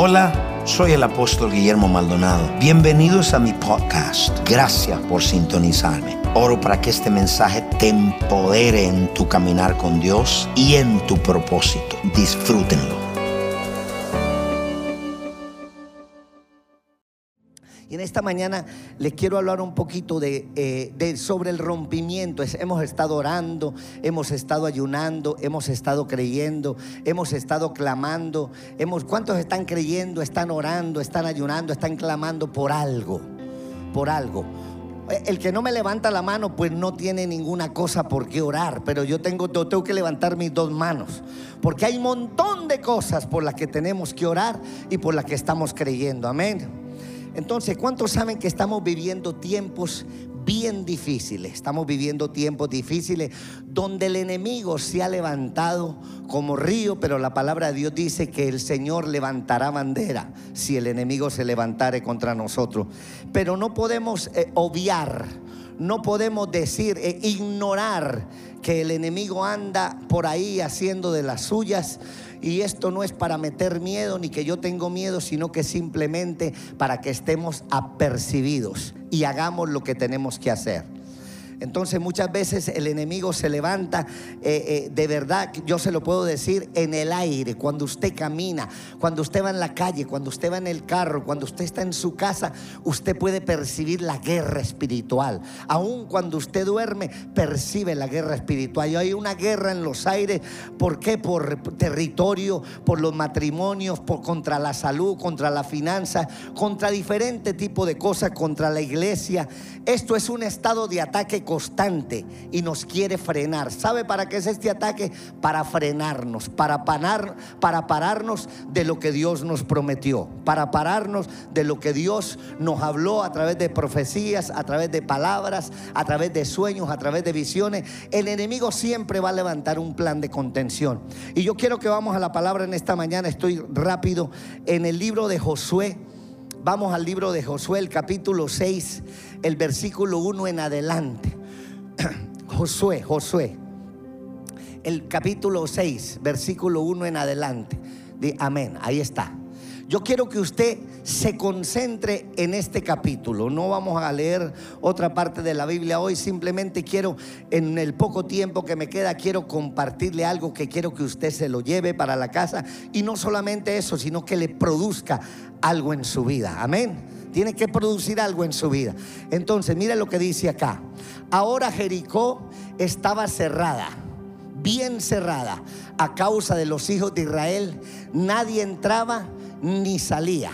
Hola, soy el apóstol Guillermo Maldonado. Bienvenidos a mi podcast. Gracias por sintonizarme. Oro para que este mensaje te empodere en tu caminar con Dios y en tu propósito. Disfrútenlo. Y en esta mañana les quiero hablar un poquito de, eh, sobre el rompimiento. Hemos estado orando, hemos estado ayunando, hemos estado creyendo, hemos estado clamando. Hemos, ¿Cuántos están creyendo, están orando, están ayunando, están clamando por algo? Por algo. El que no me levanta la mano, pues no tiene ninguna cosa por qué orar. Pero yo tengo, yo tengo que levantar mis dos manos. Porque hay un montón de cosas por las que tenemos que orar y por las que estamos creyendo. Amén. Entonces, ¿cuántos saben que estamos viviendo tiempos bien difíciles? Estamos viviendo tiempos difíciles donde el enemigo se ha levantado como río, pero la palabra de Dios dice que el Señor levantará bandera si el enemigo se levantare contra nosotros. Pero no podemos eh, obviar, no podemos decir, eh, ignorar que el enemigo anda por ahí haciendo de las suyas. Y esto no es para meter miedo ni que yo tengo miedo, sino que simplemente para que estemos apercibidos y hagamos lo que tenemos que hacer. Entonces muchas veces el enemigo se levanta, eh, eh, de verdad, yo se lo puedo decir, en el aire, cuando usted camina, cuando usted va en la calle, cuando usted va en el carro, cuando usted está en su casa, usted puede percibir la guerra espiritual. Aun cuando usted duerme, percibe la guerra espiritual. Y hay una guerra en los aires, ¿por qué? Por territorio, por los matrimonios, por, contra la salud, contra la finanza, contra diferente tipo de cosas, contra la iglesia. Esto es un estado de ataque constante y nos quiere frenar. ¿Sabe para qué es este ataque? Para frenarnos, para, para pararnos de lo que Dios nos prometió, para pararnos de lo que Dios nos habló a través de profecías, a través de palabras, a través de sueños, a través de visiones. El enemigo siempre va a levantar un plan de contención. Y yo quiero que vamos a la palabra en esta mañana, estoy rápido, en el libro de Josué. Vamos al libro de Josué, el capítulo 6, el versículo 1 en adelante. Josué, Josué, el capítulo 6, versículo 1 en adelante. Di amén, ahí está. Yo quiero que usted se concentre en este capítulo. No vamos a leer otra parte de la Biblia hoy. Simplemente quiero, en el poco tiempo que me queda, quiero compartirle algo que quiero que usted se lo lleve para la casa. Y no solamente eso, sino que le produzca algo en su vida. Amén. Tiene que producir algo en su vida. Entonces, mire lo que dice acá. Ahora Jericó estaba cerrada bien cerrada a causa de los hijos de Israel. Nadie entraba ni salía.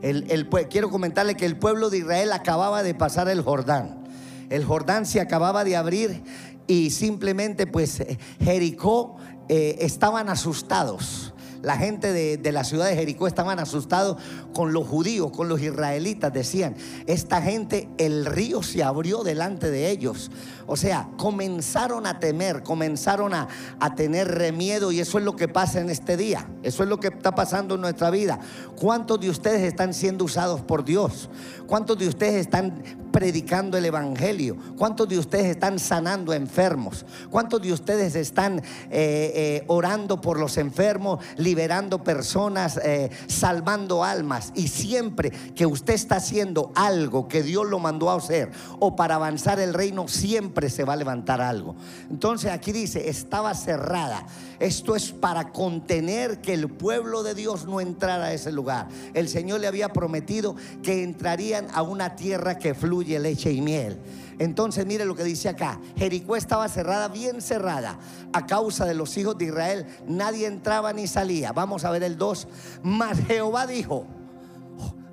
El, el quiero comentarle que el pueblo de Israel acababa de pasar el Jordán. El Jordán se acababa de abrir y simplemente pues Jericó eh, estaban asustados. La gente de, la ciudad de Jericó estaban asustados con los judíos, con los israelitas. Decían, esta gente, el río se abrió delante de ellos. O sea, comenzaron a temer, comenzaron a, a tener miedo y eso es lo que pasa en este día. Eso es lo que está pasando en nuestra vida. ¿Cuántos de ustedes están siendo usados por Dios? ¿Cuántos de ustedes están predicando el Evangelio? ¿Cuántos de ustedes están sanando enfermos? ¿Cuántos de ustedes están eh, eh, orando por los enfermos, liberando personas, eh, salvando almas? Y siempre que usted está haciendo algo que Dios lo mandó a hacer o para avanzar el reino, siempre se va a levantar algo. Entonces aquí dice, estaba cerrada. Esto es para contener que el pueblo de Dios no entrara a ese lugar. El Señor le había prometido que entrarían a una tierra que fluye leche y miel. Entonces mire lo que dice acá. Jericó estaba cerrada, bien cerrada, a causa de los hijos de Israel. Nadie entraba ni salía. Vamos a ver el 2. Mas Jehová dijo,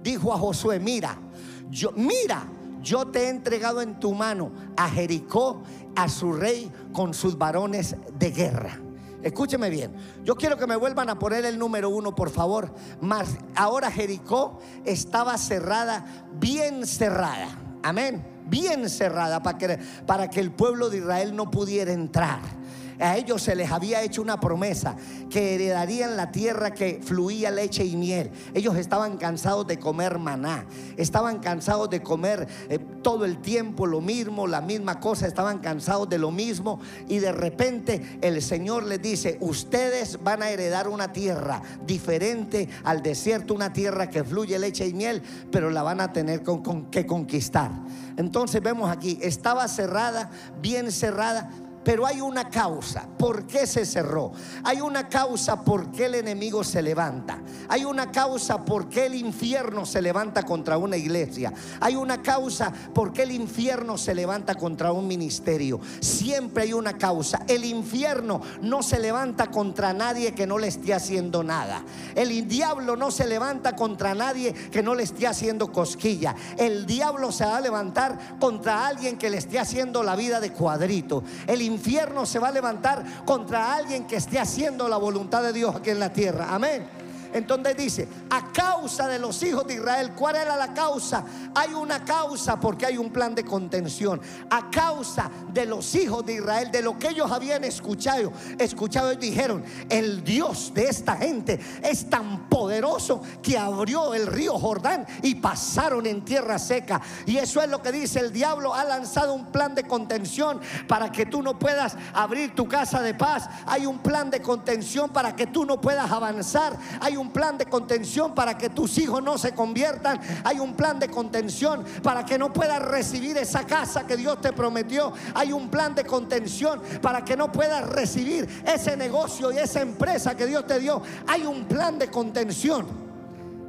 dijo a Josué, mira, yo, mira, yo te he entregado en tu mano a Jericó, a su rey, con sus varones de guerra. Escúcheme bien. Yo quiero que me vuelvan a poner el número uno, por favor. Mas ahora Jericó estaba cerrada, bien cerrada. Amén. Bien cerrada para que, para que el pueblo de Israel no pudiera entrar. A ellos se les había hecho una promesa que heredarían la tierra que fluía leche y miel. Ellos estaban cansados de comer maná, estaban cansados de comer eh, todo el tiempo lo mismo, la misma cosa, estaban cansados de lo mismo y de repente el Señor les dice, ustedes van a heredar una tierra diferente al desierto, una tierra que fluye leche y miel, pero la van a tener que conquistar. Entonces vemos aquí, estaba cerrada, bien cerrada pero hay una causa. ¿Por qué se cerró? Hay una causa por qué el enemigo se levanta. Hay una causa por qué el infierno se levanta contra una iglesia. Hay una causa por qué el infierno se levanta contra un ministerio. Siempre hay una causa. El infierno no se levanta contra nadie que no le esté haciendo nada. El diablo no se levanta contra nadie que no le esté haciendo cosquilla. El diablo se va a levantar contra alguien que le esté haciendo la vida de cuadrito. El infierno se va a levantar contra alguien que esté haciendo la voluntad de Dios aquí en la tierra. Amén. Entonces dice, a causa de los hijos de Israel, ¿cuál era la causa? Hay una causa porque hay un plan de contención. A causa de los hijos de Israel, de lo que ellos habían escuchado, escuchado y dijeron, el Dios de esta gente es tan poderoso que abrió el río Jordán y pasaron en tierra seca. Y eso es lo que dice el diablo, ha lanzado un plan de contención para que tú no puedas abrir tu casa de paz. Hay un plan de contención para que tú no puedas avanzar. Hay un plan de contención para que tus hijos no se conviertan. Hay un plan de contención para que no puedas recibir esa casa que Dios te prometió. Hay un plan de contención para que no puedas recibir ese negocio y esa empresa que Dios te dio. Hay un plan de contención.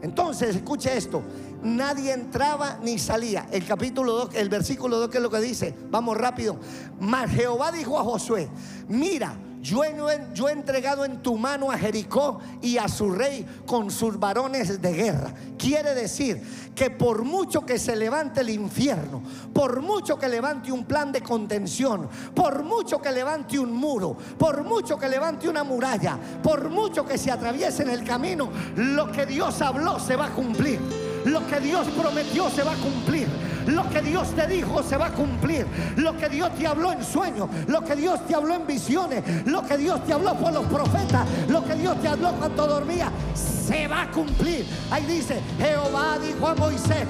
Entonces, escuche esto. Nadie entraba ni salía. El capítulo 2, el versículo 2, que es lo que dice. Vamos rápido. Mas Jehová dijo a Josué: Mira, yo he, entregado en tu mano a Jericó y a su rey con sus varones de guerra. Quiere decir que por mucho que se levante el infierno, por mucho que levante un plan de contención, por mucho que levante un muro, por mucho que levante una muralla, por mucho que se atraviese en el camino, lo que Dios habló se va a cumplir. Lo que Dios prometió se va a cumplir. Lo que Dios te dijo se va a cumplir. Lo que Dios te habló en sueños. Lo que Dios te habló en visiones. Lo que Dios te habló por los profetas. Lo que Dios te habló cuando dormía. Se va a cumplir. Ahí dice, Jehová dijo a Moisés,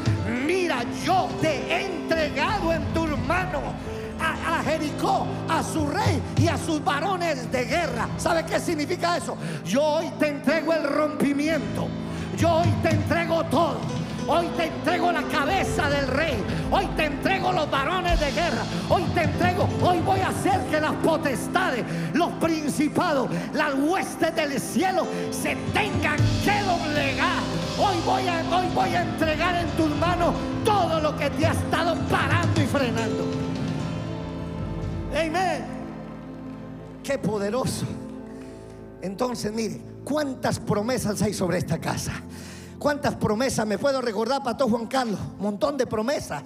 mira, yo te he entregado en tu mano a, a, Jericó, a su rey y a sus varones de guerra. ¿Sabe qué significa eso? Yo hoy te entrego el rompimiento. Yo hoy te entrego todo. Hoy te entrego la cabeza del rey. Hoy te entrego los varones de guerra. Hoy te entrego. Hoy voy a hacer que las potestades, los principados, las huestes del cielo se tengan que doblegar. Hoy voy a, hoy voy a entregar en tus manos todo lo que te ha estado parando y frenando. Amén. Qué poderoso. Entonces, mire, ¿Cuántas promesas hay sobre esta casa? ¿Cuántas promesas me puedo recordar, Pastor Juan Carlos? Un montón de promesas.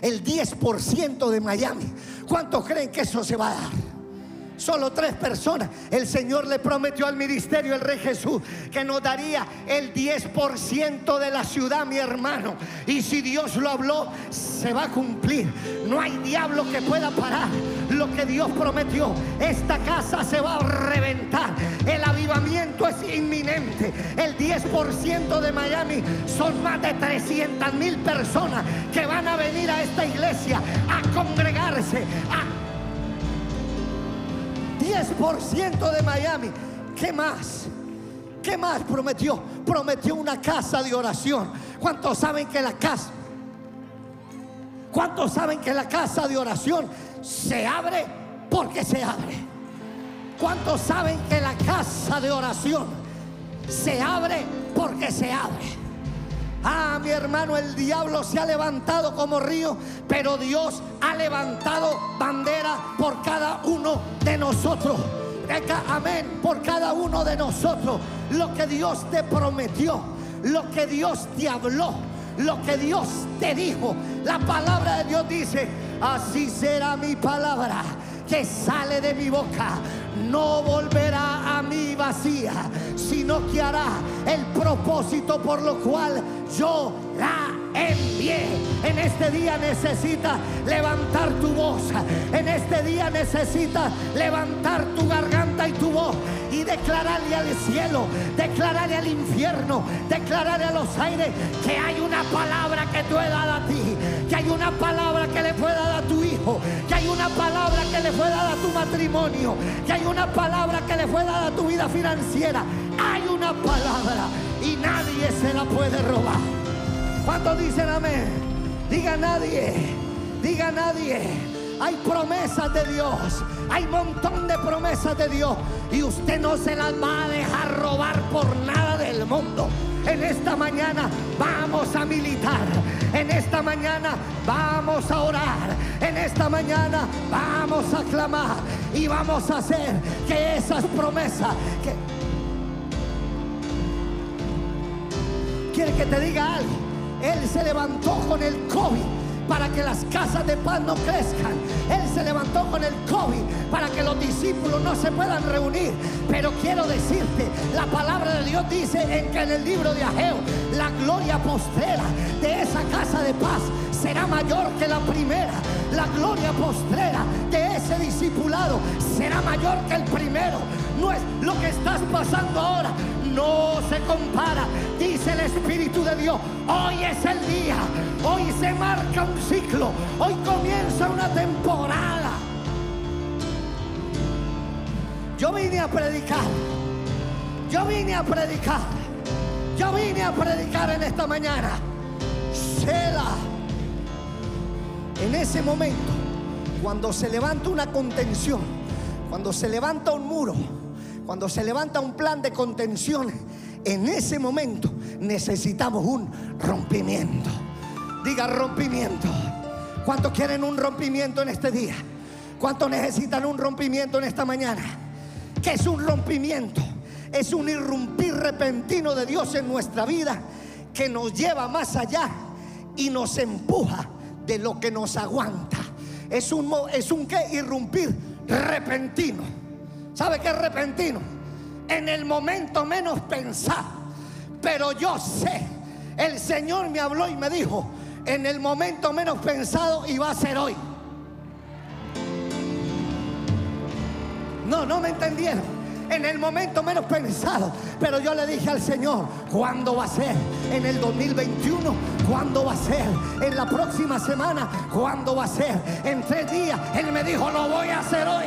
El 10% de Miami. ¿Cuántos creen que eso se va a dar? Solo tres personas. El Señor le prometió al ministerio, el Rey Jesús, que nos daría el 10% de la ciudad, mi hermano. Y si Dios lo habló, se va a cumplir. No hay diablo que pueda parar lo que Dios prometió. Esta casa se va a reventar. El avivamiento es inminente. El 10% de Miami son más de 300 mil personas que van a venir a esta iglesia a congregarse, 10% de Miami. ¿Qué más? ¿Qué más prometió? Prometió una casa de oración. ¿Cuántos saben que la casa? ¿Cuántos saben que la casa de oración se abre porque se abre? ¿Cuántos saben que la casa de oración se abre porque se abre? Ah, mi hermano, el diablo se ha levantado como río, pero Dios ha levantado bandera por cada uno de nosotros. Amén, por cada uno de nosotros. Lo que Dios te prometió, lo que Dios te habló, lo que Dios te dijo. La palabra de Dios dice, así será mi palabra que sale de mi boca no volverá a mí vacía, sino que hará el propósito por lo cual yo la envié. En este día necesitas levantar tu voz. En este día necesitas levantar tu garganta y tu voz y declararle al cielo, declararle al infierno, declararle a los aires que hay una palabra que tú he dado a ti, que hay una palabra que le fue dada a tu hijo, que hay una palabra que le fue dada a tu matrimonio, que hay una palabra que le fue dada a tu vida financiera. Hay una palabra y nadie se la puede robar. ¿Cuántos dicen amén? Diga nadie, diga nadie. Hay promesas de Dios. Hay montón de promesas de Dios. Y usted no se las va a dejar robar por nada del mundo. En esta mañana vamos a militar. En esta mañana vamos a orar. En esta mañana vamos a clamar. Y vamos a hacer que esas promesas... Quiere que te diga algo. Él se levantó con el COVID para que las casas de paz no crezcan. Él se levantó con el COVID para que los discípulos no se puedan reunir. Pero quiero decirte, la palabra de Dios dice en que en el libro de Ageo, la gloria postrera de esa casa de paz será mayor que la primera. La gloria postrera de ese discipulado será mayor que el primero. No es lo que estás pasando ahora, no se compara, dice el Espíritu de Dios. Hoy es el día, hoy se marca un ciclo, hoy comienza una temporada. Yo vine a predicar, yo vine a predicar, yo vine a predicar en esta mañana. Sela. En ese momento, cuando se levanta una contención, cuando se levanta un muro, cuando se levanta un plan de contención, en ese momento necesitamos un rompimiento. Diga rompimiento. ¿Cuántos quieren un rompimiento en este día? ¿Cuántos necesitan un rompimiento en esta mañana? ¿Qué es un rompimiento? Es un irrumpir repentino de Dios en nuestra vida que nos lleva más allá y nos empuja de lo que nos aguanta. Es un, es un irrumpir repentino. ¿Sabe qué es repentino? En el momento menos pensado. Pero yo sé, el Señor me habló y me dijo, en el momento menos pensado va a ser hoy. No, no me entendieron en el momento menos pensado. Pero yo le dije al Señor, ¿cuándo va a ser? ¿En el 2021? ¿Cuándo va a ser? ¿En la próxima semana? ¿Cuándo va a ser? En tres días. Él me dijo, lo voy a hacer hoy.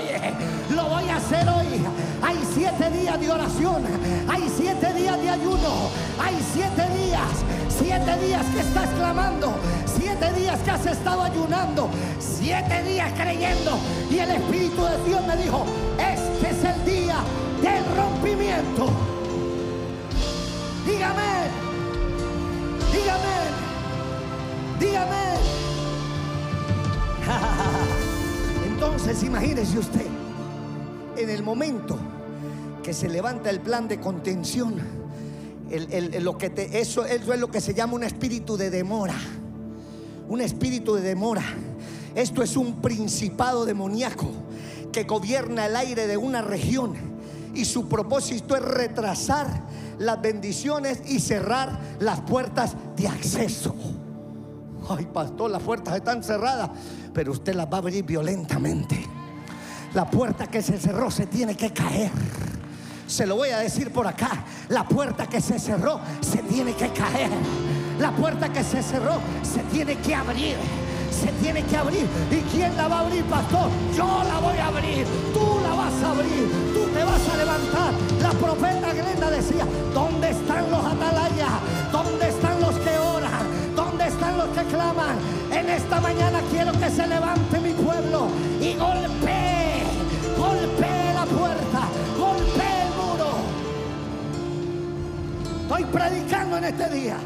Lo voy a hacer hoy. Hay siete días de oración. Hay siete días de ayuno. Hay siete días. Siete días que estás clamando. Siete días que has estado ayunando. Siete días creyendo. Y el Espíritu de Dios me dijo, este es el día del rompimiento. Dígame, dígame, dígame. Entonces imagínese usted, en el momento que se levanta el plan de contención, lo que eso, eso es lo que se llama un espíritu de demora. Un espíritu de demora. Esto es un principado demoníaco que gobierna el aire de una región y su propósito es retrasar las bendiciones y cerrar las puertas de acceso. Ay, pastor, las puertas están cerradas, pero usted las va a abrir violentamente. La puerta que se cerró se tiene que caer. Se lo voy a decir por acá. La puerta que se cerró se tiene que caer. La puerta que se cerró se tiene que abrir se tiene que abrir. ¿Y quién la va a abrir, pastor? Yo la voy a abrir. Tú la vas a abrir. Tú te vas a levantar. La profeta Glenda decía, ¿dónde están los atalayas? ¿Dónde están los que oran? ¿Dónde están los que claman? En esta mañana quiero que se levante mi pueblo y golpee, golpee la puerta, golpee el muro. Estoy predicando en este día.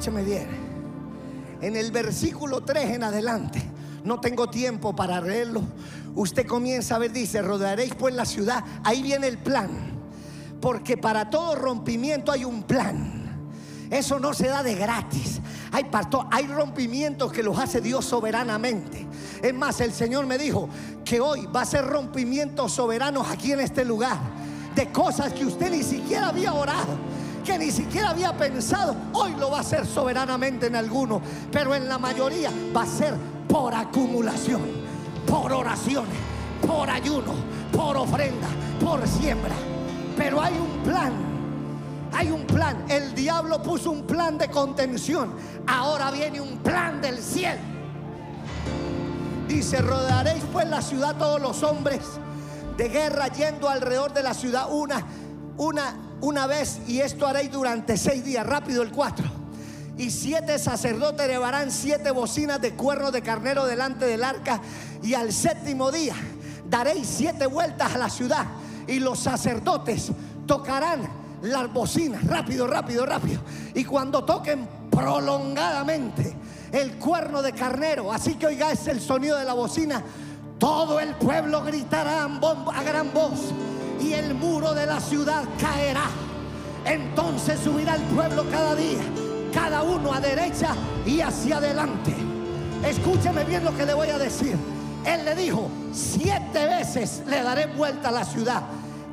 Escúcheme bien en el versículo 3 en adelante. No tengo tiempo para leerlo. Usted comienza a ver, dice, rodearéis pues la ciudad. Ahí viene el plan. Porque para todo rompimiento hay un plan. Eso no se da de gratis. Hay, pastor, hay rompimientos que los hace Dios soberanamente. Es más, el Señor me dijo que hoy va a ser rompimientos soberanos aquí en este lugar. De cosas que usted ni siquiera había orado que ni siquiera había pensado, hoy lo va a hacer soberanamente en alguno, pero en la mayoría va a ser por acumulación, por oraciones, por ayuno, por ofrenda, por siembra. Pero hay un plan, hay un plan. El diablo puso un plan de contención, ahora viene un plan del cielo. Dice, rodearéis pues la ciudad todos los hombres de guerra yendo alrededor de la ciudad una, una, una vez y esto haréis durante seis días. Rápido el cuatro. Y siete sacerdotes llevarán siete bocinas de cuerno de carnero delante del arca y al séptimo día daréis siete vueltas a la ciudad y los sacerdotes tocarán las bocinas, rápido, rápido, rápido. Y cuando toquen prolongadamente el cuerno de carnero, así que oigáis el sonido de la bocina, todo el pueblo gritará a gran voz y el muro de la ciudad caerá. Entonces subirá el pueblo cada día, cada uno a derecha y hacia adelante. Escúcheme bien lo que le voy a decir. Él le dijo, siete veces le daré vuelta a la ciudad.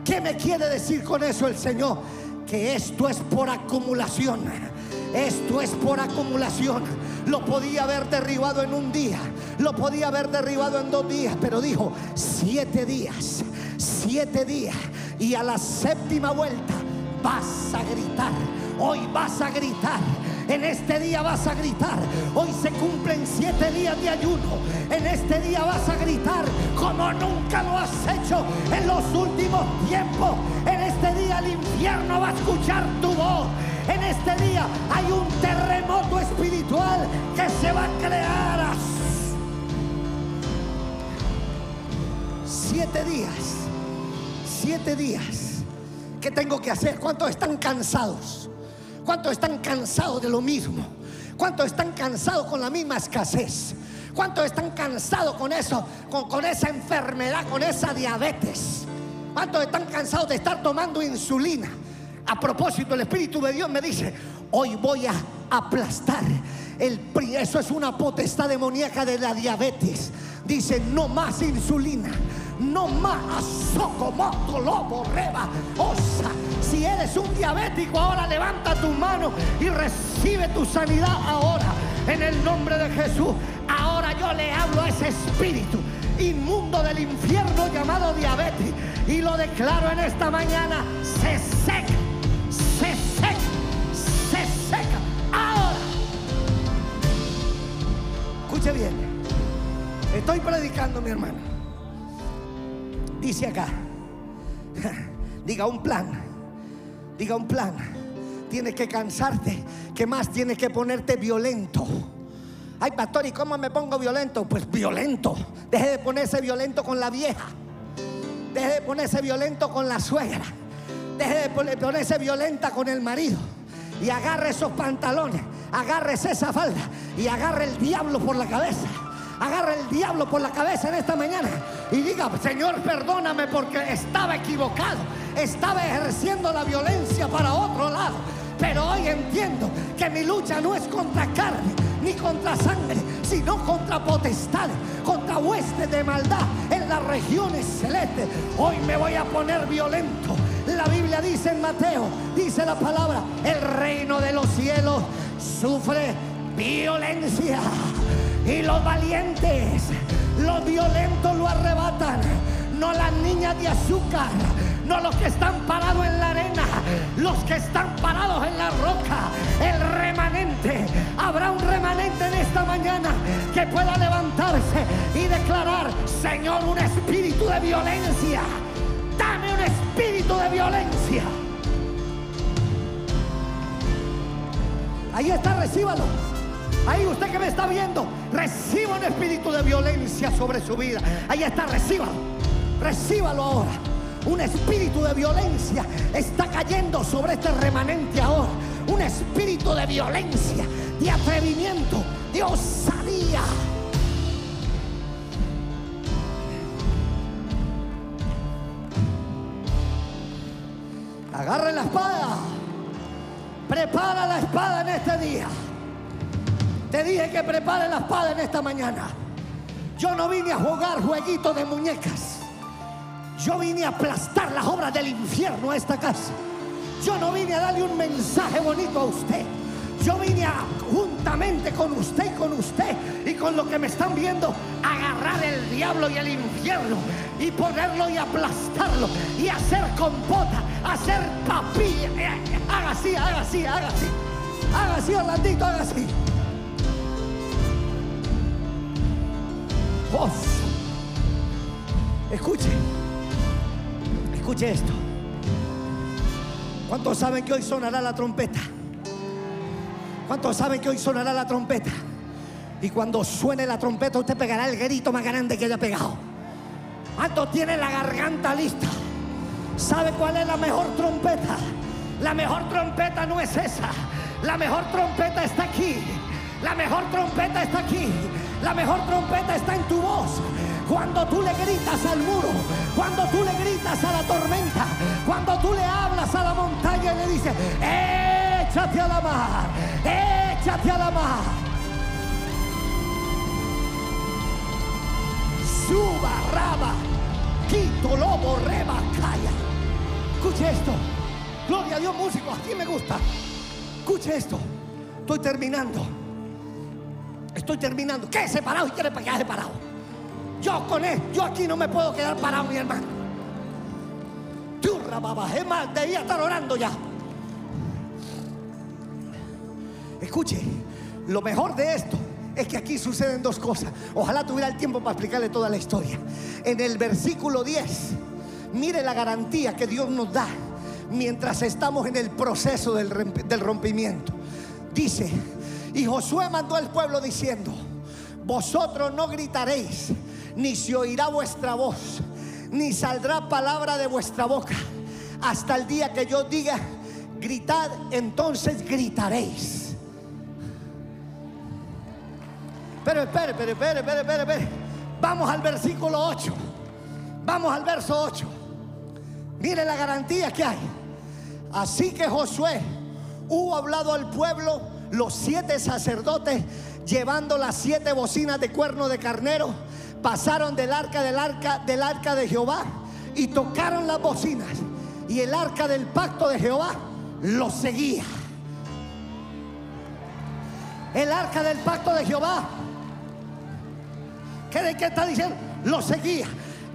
¿Qué me quiere decir con eso el Señor? Que esto es por acumulación. Esto es por acumulación. Lo podía haber derribado en un día, lo podía haber derribado en dos días, pero dijo, siete días, siete días. Y a la séptima vuelta vas a gritar, hoy vas a gritar. En este día vas a gritar. Hoy se cumplen siete días de ayuno. En este día vas a gritar como nunca lo has hecho en los últimos tiempos. En este día el infierno va a escuchar tu voz. En este día hay un terremoto espiritual que se va a crear. Siete días. Siete días. ¿Qué tengo que hacer? ¿Cuántos están cansados? ¿Cuántos están cansados de lo mismo? ¿Cuántos están cansados con la misma escasez? ¿Cuántos están cansados con eso, con, con esa enfermedad, con esa diabetes? ¿Cuántos están cansados de estar tomando insulina? A propósito, el Espíritu de Dios me dice, hoy voy a aplastar. El, eso es una potestad demoníaca de la diabetes. Dice, no más insulina, no más socomoto, lobo, reba, osa. Si eres un diabético, ahora levanta tu mano y recibe tu sanidad ahora. En el nombre de Jesús, ahora yo le hablo a ese espíritu inmundo del infierno llamado diabetes y lo declaro en esta mañana, se seca se seca, se seca. Ahora. Escuche bien. Estoy predicando, mi hermano. Dice acá. Diga un plan. Diga un plan. Tienes que cansarte. ¿Qué más? Tienes que ponerte violento. Ay, pastor, ¿y cómo me pongo violento? Pues violento. Deje de ponerse violento con la vieja. Deje de ponerse violento con la suegra. Deje de ponerse violenta con el marido. Y agarre esos pantalones. Agarre esa falda. Y agarre el diablo por la cabeza. Agarre el diablo por la cabeza en esta mañana. Y diga, Señor, perdóname porque estaba equivocado. Estaba ejerciendo la violencia para otro lado. Pero hoy entiendo que mi lucha no es contra carne ni contra sangre, sino contra potestad, contra huestes de maldad en las regiones celestes. Hoy me voy a poner violento. La Biblia dice en Mateo, dice la palabra, el reino de los cielos sufre violencia y los valientes, los violentos lo arrebatan, no las niñas de azúcar, no los que están parados en la arena, los que están parados en la roca, el remanente. Habrá un remanente en esta mañana que pueda levantarse y declarar, Señor, un espíritu de violencia Dame un espíritu de violencia. Ahí está, recíbalo. Ahí usted que me está viendo, reciba un espíritu de violencia sobre su vida. Ahí está, recíbalo. Recíbalo ahora. Un espíritu de violencia está cayendo sobre este remanente ahora. Un espíritu de violencia, de atrevimiento, de osadía. Agarre la espada. Prepara la espada en este día. Te dije que prepare la espada en esta mañana. Yo no vine a jugar jueguitos de muñecas. Yo vine a aplastar las obras del infierno a esta casa. Yo no vine a darle un mensaje bonito a usted. Yo vine a, juntamente con usted y con usted y con lo que me están viendo, agarrar el diablo y el infierno y ponerlo y aplastarlo y hacer compota, hacer papilla. Eh, haga así, haga así, haga así. Haga así, Orlandito, haga así. Voz. Escuche. Escuche esto. ¿Cuántos saben que hoy sonará la trompeta? ¿Cuántos saben que hoy sonará la trompeta? Y cuando suene la trompeta, usted pegará el grito más grande que haya pegado. ¿Cuántos tiene la garganta lista? ¿Sabe cuál es la mejor trompeta? La mejor trompeta no es esa. La mejor trompeta está aquí. La mejor trompeta está aquí. La mejor trompeta está en tu voz. Cuando tú le gritas al muro, cuando tú le gritas a la tormenta, cuando tú le hablas a la montaña y le dices, échate a la mar, échate a la mar. Suba, raba, quito, lobo, reba, calla. Escuche esto. Gloria a Dios, músico, aquí me gusta. Escuche esto. Estoy terminando. Estoy terminando. ¿Qué separado y quiere quedar separado? Yo con él, yo aquí no me puedo quedar parado, mi hermano. Turra, baba, es más, debía estar orando ya. Escuche, lo mejor de esto es que aquí suceden dos cosas. Ojalá tuviera el tiempo para explicarle toda la historia. En el versículo 10, mire la garantía que Dios nos da mientras estamos en el proceso del, rompimiento. Dice, y Josué mandó al pueblo diciendo, vosotros no gritaréis, ni se oirá vuestra voz, ni saldrá palabra de vuestra boca, hasta el día que yo diga, gritad, entonces gritaréis. Pero espere, espere, espere, espere, espere, espere. Vamos al versículo 8. Vamos al verso 8. Mire la garantía que hay. Así que Josué hubo hablado al pueblo, los siete sacerdotes, llevando las siete bocinas de cuerno de carnero, pasaron del arca del arca del arca de Jehová y tocaron las bocinas. Y el arca del pacto de Jehová los seguía. El arca del pacto de Jehová. ¿Qué de qué está diciendo? Lo seguía.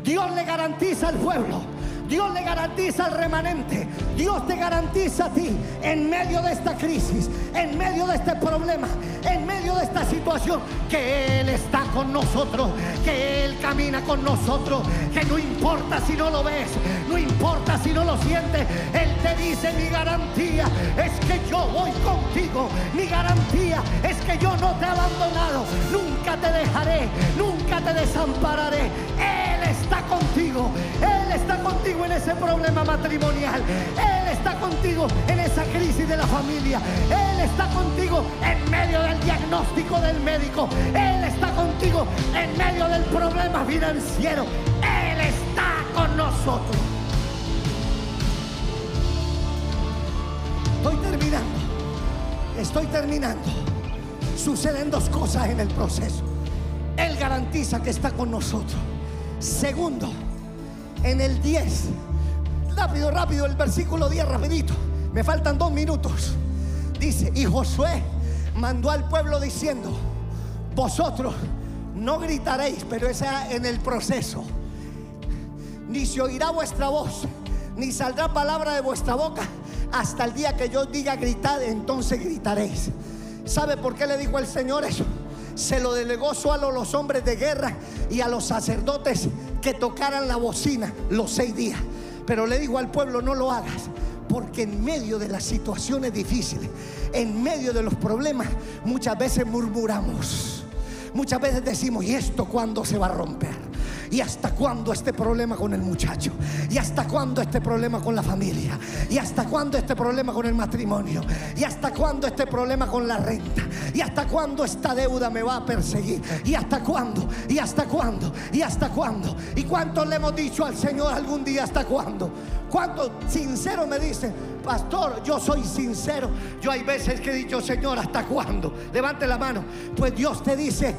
Dios le garantiza al pueblo Dios le garantiza al remanente. Dios te garantiza a ti en medio de esta crisis, en medio de este problema, en medio de esta situación, que Él está con nosotros, que Él camina con nosotros, que no importa si no lo ves, no importa si no lo sientes, Él te dice mi garantía es que yo voy contigo, mi garantía es que yo no te he abandonado, nunca te dejaré, nunca te desampararé. Él está contigo, Él está contigo en ese problema matrimonial. Él está contigo en esa crisis de la familia. Él está contigo en medio del diagnóstico del médico. Él está contigo en medio del problema financiero. Él está con nosotros. Estoy terminando. Estoy terminando. Suceden dos cosas en el proceso. Él garantiza que está con nosotros. Segundo, en el 10. Rápido, rápido, el versículo 10, rapidito. Me faltan dos minutos. Dice, y Josué mandó al pueblo diciendo, vosotros no gritaréis, pero esa en el proceso. Ni se oirá vuestra voz, ni saldrá palabra de vuestra boca hasta el día que yo diga gritad, entonces gritaréis. ¿Sabe por qué le dijo el Señor eso? Se lo delegó solo a los hombres de guerra y a los sacerdotes que tocaran la bocina los seis días. Pero le digo al pueblo, no lo hagas. Porque en medio de las situaciones difíciles, en medio de los problemas, muchas veces murmuramos. Muchas veces decimos, ¿y esto cuándo se va a romper? ¿Y hasta cuándo este problema con el muchacho? ¿Y hasta cuándo este problema con la familia? ¿Y hasta cuándo este problema con el matrimonio? ¿Y hasta cuándo este problema con la renta? ¿Y hasta cuándo esta deuda me va a perseguir? ¿Y hasta cuándo? ¿Y hasta cuándo? ¿Y hasta cuándo? ¿Y cuánto le hemos dicho al Señor algún día hasta cuándo? ¿Cuánto sincero me dicen? Pastor, yo soy sincero. Yo hay veces que he dicho, Señor, ¿hasta cuándo? Levante la mano. Pues Dios te dice,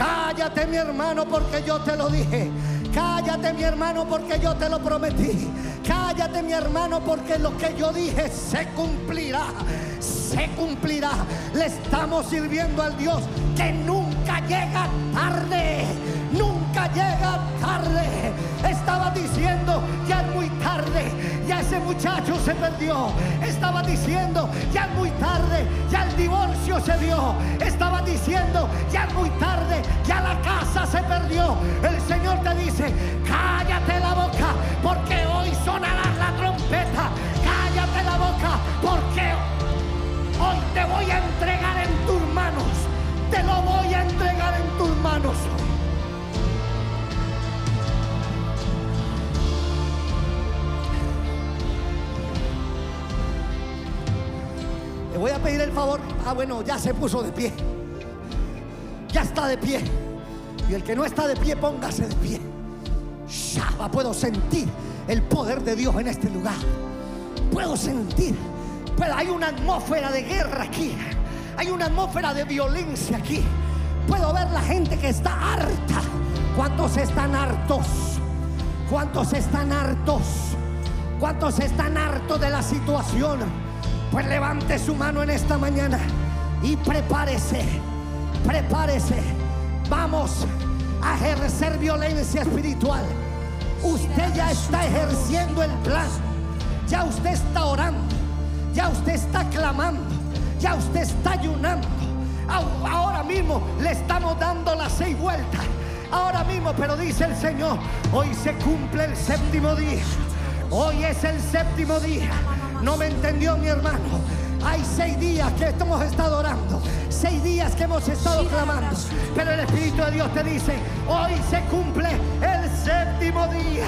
Cállate mi hermano porque yo te lo dije. Cállate mi hermano porque yo te lo prometí. Cállate mi hermano porque lo que yo dije se cumplirá. Se cumplirá. Le estamos sirviendo al Dios que nunca llega tarde. Nunca llega tarde. Estaba diciendo, ya es muy tarde. Ya ese muchacho se perdió. Estaba diciendo, ya es muy tarde. Ya el divorcio se dio. Estaba diciendo, ya es muy tarde. Ya la casa se perdió. El Señor te dice, cállate la boca porque hoy sonará la trompeta. Cállate la boca porque hoy te voy a entregar en tus manos. Te lo voy a entregar en tus manos. Voy a pedir el favor. Ah, bueno, ya se puso de pie. Ya está de pie. Y el que no está de pie, póngase de pie. Shaba, puedo sentir el poder de Dios en este lugar. Puedo sentir. Pero hay una atmósfera de guerra aquí. Hay una atmósfera de violencia aquí. Puedo ver la gente que está harta. ¿Cuántos están hartos? ¿Cuántos están hartos? ¿Cuántos están hartos de la situación? Pues levante su mano en esta mañana y prepárese, prepárese. Vamos a ejercer violencia espiritual. Usted ya está ejerciendo el plan. Ya usted está orando. Ya usted está clamando. Ya usted está ayunando. Ahora mismo le estamos dando las seis vueltas. Ahora mismo, pero dice el Señor, hoy se cumple el séptimo día. Hoy es el séptimo día. No me entendió mi hermano. Hay seis días que hemos estado orando. Seis días que hemos estado clamando. Pero el Espíritu de Dios te dice, hoy se cumple el séptimo día.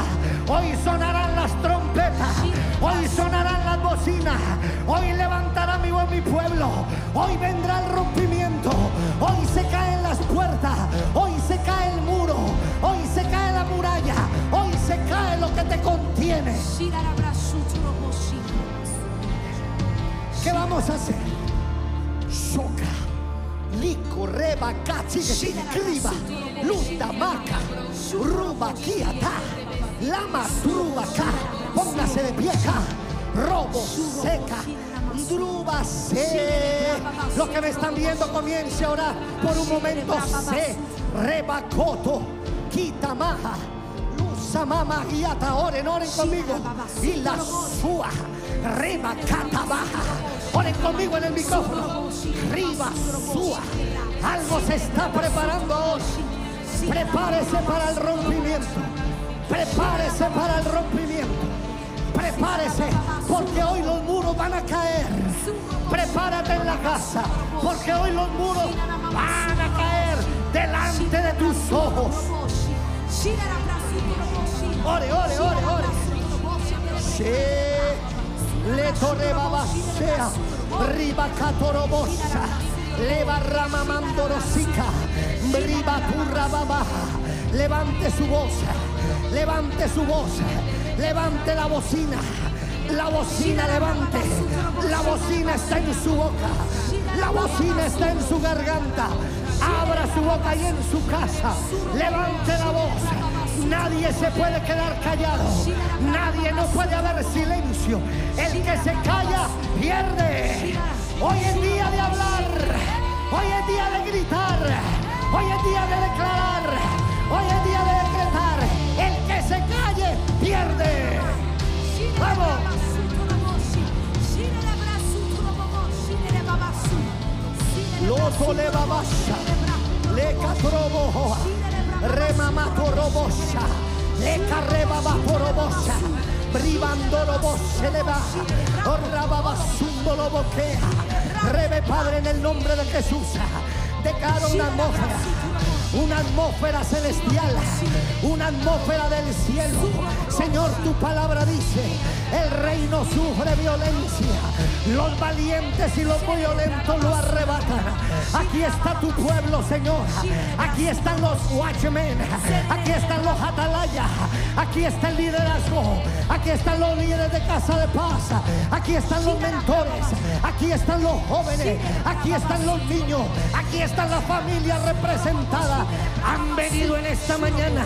Hoy sonarán las trompetas. Hoy sonarán las bocinas. Hoy levantará mi voz mi pueblo. Hoy vendrá el rompimiento. Hoy se caen las puertas. Hoy se cae el muro. Hoy se cae la muralla. Hoy se cae lo que te contiene. ¿Qué vamos a hacer? Soca, lico, reba, cachi, cliva, luta, maca, ruba, quiata, lama, truba, ca, póngase de pie acá, robo, seca, druba, se. Los que me están viendo comience a orar por un momento, se, reba, coto, quita, maja. Lusa, mama, guiata, oren, oren conmigo. Y la sua, cata, baja. Oren conmigo en el micrófono. Riba, sua. Algo se está preparando hoy. Prepárese para el rompimiento. Prepárese para el rompimiento. Prepárese porque hoy los muros van a caer. Prepárate en la casa porque hoy los muros van a caer delante de tus ojos. Ore, ore, ore, ore. Se le torreba sea, riba catorobosa, leva rama mandorosica, riba turra baba. Levante su voz, levante su voz, levante la bocina. La bocina levante, la bocina está en su boca, la bocina está en su garganta. Abra su boca y en su casa, levante la voz. Nadie se puede quedar callado. Nadie no puede haber silencio. El que se calla pierde. Hoy es día de hablar. Hoy es día de gritar. Hoy es día de declarar. Hoy es día de decretar. El que se calle pierde. Vamos. Loto le babasha. Le catrobo. Remamato robosa. Le carreba vaporobosa. Bribando se le va. Orrababa lo boquea. Rebe Padre en el nombre de Jesús. Declaro una atmósfera. Una atmósfera celestial. Una atmósfera del cielo. Señor, tu palabra dice. El reino sufre violencia. Los valientes y los violentos lo arrebatan. Aquí está tu pueblo, Señor. Aquí están los watchmen. Aquí están los atalayas. Aquí está el liderazgo. Aquí están los líderes de casa de paz. Aquí están los mentores. Aquí están los jóvenes. Aquí están los niños. Aquí están las familias representadas. Han venido en esta mañana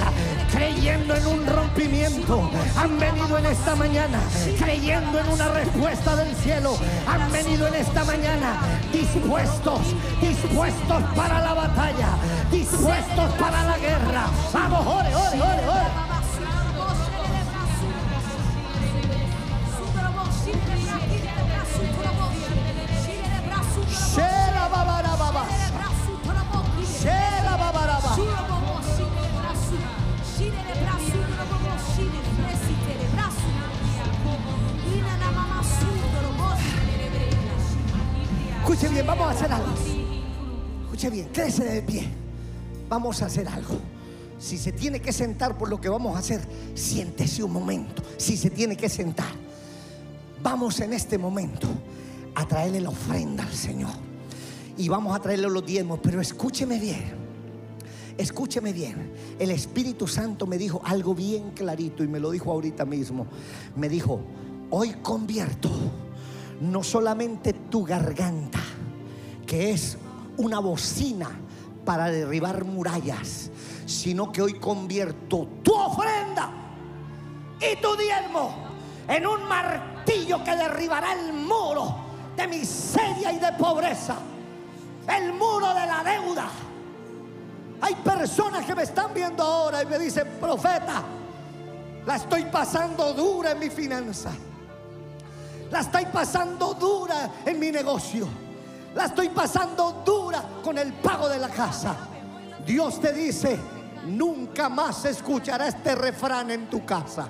creyendo en un rompimiento. Han venido en esta mañana creyendo en una respuesta del cielo. Han venido en esta mañana dispuestos, dispuestos para la batalla, dispuestos para la guerra. Vamos, ore, ore, ore, ore. Escuche bien, vamos a hacer algo. Escuche bien, crece de pie. Vamos a hacer algo. Si se tiene que sentar por lo que vamos a hacer, siéntese un momento. Si se tiene que sentar, vamos en este momento a traerle la ofrenda al Señor. Y vamos a traerle los diezmos. Pero escúcheme bien. Escúcheme bien. El Espíritu Santo me dijo algo bien clarito y me lo dijo ahorita mismo. Me dijo, hoy convierto no solamente tu garganta, que es una bocina para derribar murallas, sino que hoy convierto tu ofrenda y tu diezmo en un martillo que derribará el muro de miseria y de pobreza, el muro de la deuda. Hay personas que me están viendo ahora y me dicen, profeta, la estoy pasando dura en mi finanza. La estoy pasando dura en mi negocio. La estoy pasando dura con el pago de la casa. Dios te dice, nunca más escuchará este refrán en tu casa.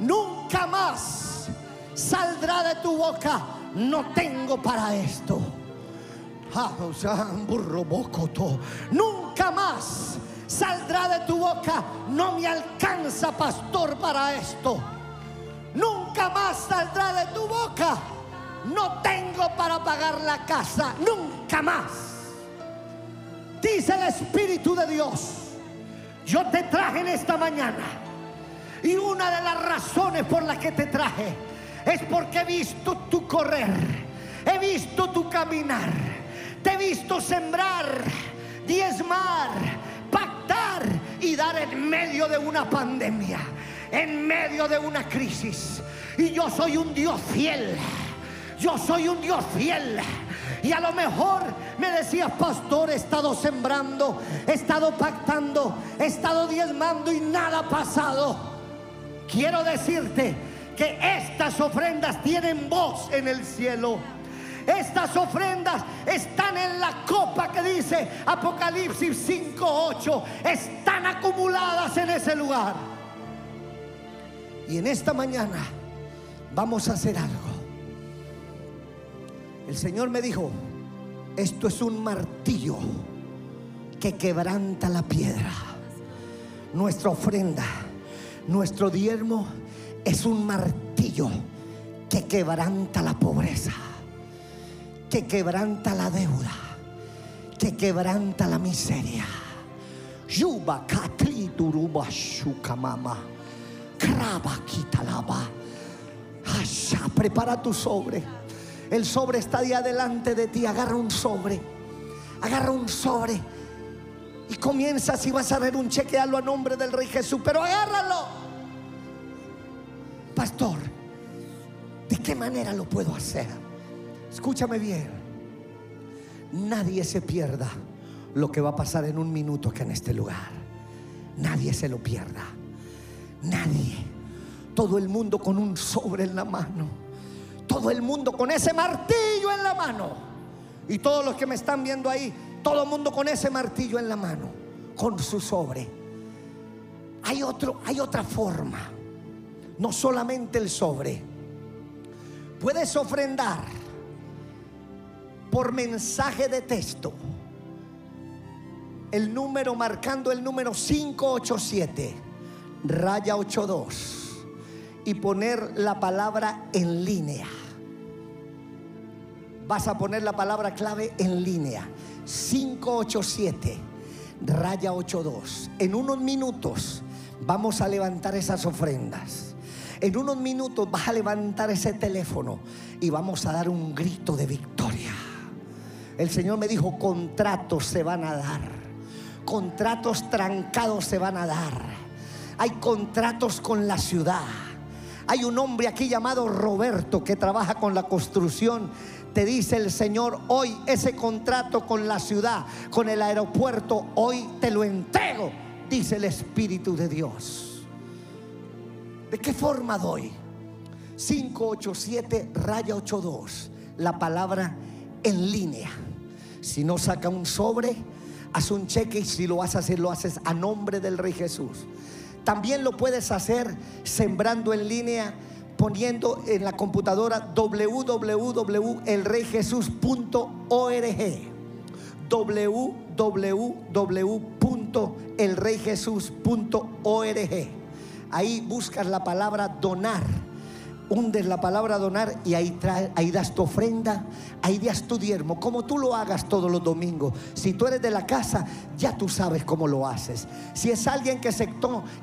Nunca más saldrá de tu boca, no tengo para esto. Ah. Nunca más saldrá de tu boca, no me alcanza pastor para esto. Nunca más saldrá de tu boca, no tengo para pagar la casa, nunca más. Dice el Espíritu de Dios, yo te traje en esta mañana. Y una de las razones por las que te traje es porque he visto tu correr, he visto tu caminar, te he visto sembrar, diezmar, pactar y dar en medio de una pandemia, en medio de una crisis. Y yo soy un Dios fiel. Yo soy un Dios fiel. Y a lo mejor me decías, pastor, he estado sembrando, he estado pactando, he estado diezmando y nada ha pasado. Quiero decirte que estas ofrendas tienen voz en el cielo. Estas ofrendas están en la copa que dice Apocalipsis 5:8. Están acumuladas en ese lugar. Y en esta mañana vamos a hacer algo. El Señor me dijo, esto es un martillo que quebranta la piedra. Nuestra ofrenda, nuestro diezmo es un martillo que quebranta la pobreza, que quebranta la deuda, que quebranta la miseria. Yuba katri duruba shukamama. Prepara tu sobre. El sobre está de adelante de ti. Agarra un sobre. Agarra un sobre. Y comienza si vas a ver un cheque, hazlo a nombre del Rey Jesús. Pero agárralo. Pastor, ¿de qué manera lo puedo hacer? Escúchame bien. Nadie se pierda lo que va a pasar en un minuto acá en este lugar. Nadie se lo pierda. Nadie. Todo el mundo con un sobre en la mano. Todo el mundo con ese martillo en la mano. Y todos los que me están viendo ahí, todo el mundo con ese martillo en la mano, con su sobre. Hay otro, hay otra forma. No solamente el sobre. Puedes ofrendar por mensaje de texto. El número marcando el número 587 raya 82 y poner la palabra en línea. Vas a poner la palabra clave en línea. 587 raya 82. En unos minutos vamos a levantar esas ofrendas. En unos minutos vas a levantar ese teléfono y vamos a dar un grito de victoria. El Señor me dijo, contratos se van a dar Contratos trancados se van a dar. Hay contratos con la ciudad. Hay un hombre aquí llamado Roberto que trabaja con la construcción. Te dice el Señor, hoy ese contrato con la ciudad, con el aeropuerto, hoy te lo entrego, dice el Espíritu de Dios. ¿De qué forma doy? 587 raya 82, la palabra en línea. Si no saca un sobre, haz un cheque y si lo vas a hacer, lo haces a nombre del Rey Jesús. También lo puedes hacer sembrando en línea, poniendo en la computadora www.elreyjesus.org www.elreyjesus.org Ahí buscas la palabra donar hundes la palabra donar y ahí, ahí das tu ofrenda, ahí das tu diezmo, como tú lo hagas todos los domingos. Si tú eres de la casa, ya tú sabes cómo lo haces. Si es alguien que se,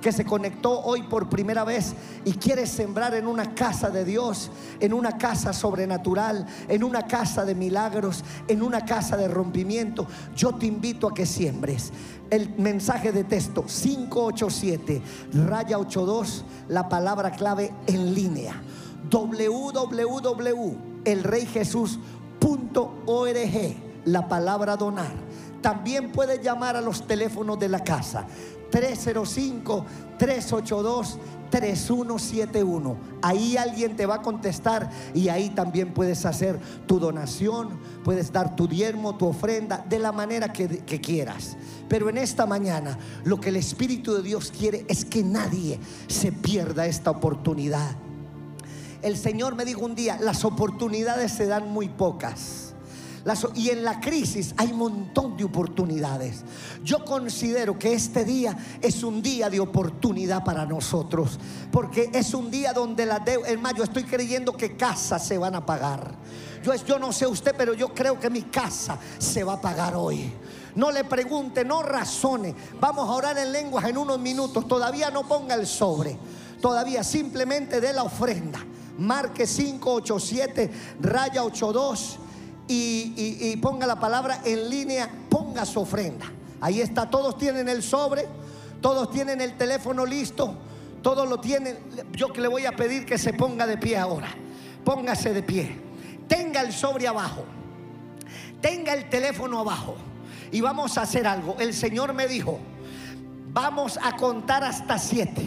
que se conectó hoy por primera vez y quiere sembrar en una casa de Dios, en una casa sobrenatural, en una casa de milagros, en una casa de rompimiento, yo te invito a que siembres. El mensaje de texto 587, raya 82, la palabra clave en línea www.elreyjesus.org, la palabra donar. También puedes llamar a los teléfonos de la casa 305-382-3171. Ahí alguien te va a contestar y ahí también puedes hacer tu donación, puedes dar tu diezmo, tu ofrenda, de la manera que, que quieras. Pero en esta mañana lo que el Espíritu de Dios quiere es que nadie se pierda esta oportunidad. El Señor me dijo un día, las oportunidades se dan muy pocas. Y en la crisis hay un montón de oportunidades. Yo considero que este día es un día de oportunidad para nosotros. Porque es un día donde la deuda, en mayo estoy creyendo que casas se van a pagar. Yo, yo no sé usted, pero yo creo que mi casa se va a pagar hoy. No le pregunte, no razone. Vamos a orar en lenguas en unos minutos. Todavía no ponga el sobre. Todavía simplemente dé la ofrenda marque 587 raya 82 y, ponga la palabra en línea, ponga su ofrenda. Ahí está, todos tienen el sobre, todos tienen el teléfono listo, todos lo tienen. Yo que le voy a pedir que se ponga de pie ahora. Póngase de pie. Tenga el sobre abajo. Tenga el teléfono abajo. Y vamos a hacer algo. El Señor me dijo, vamos a contar hasta siete.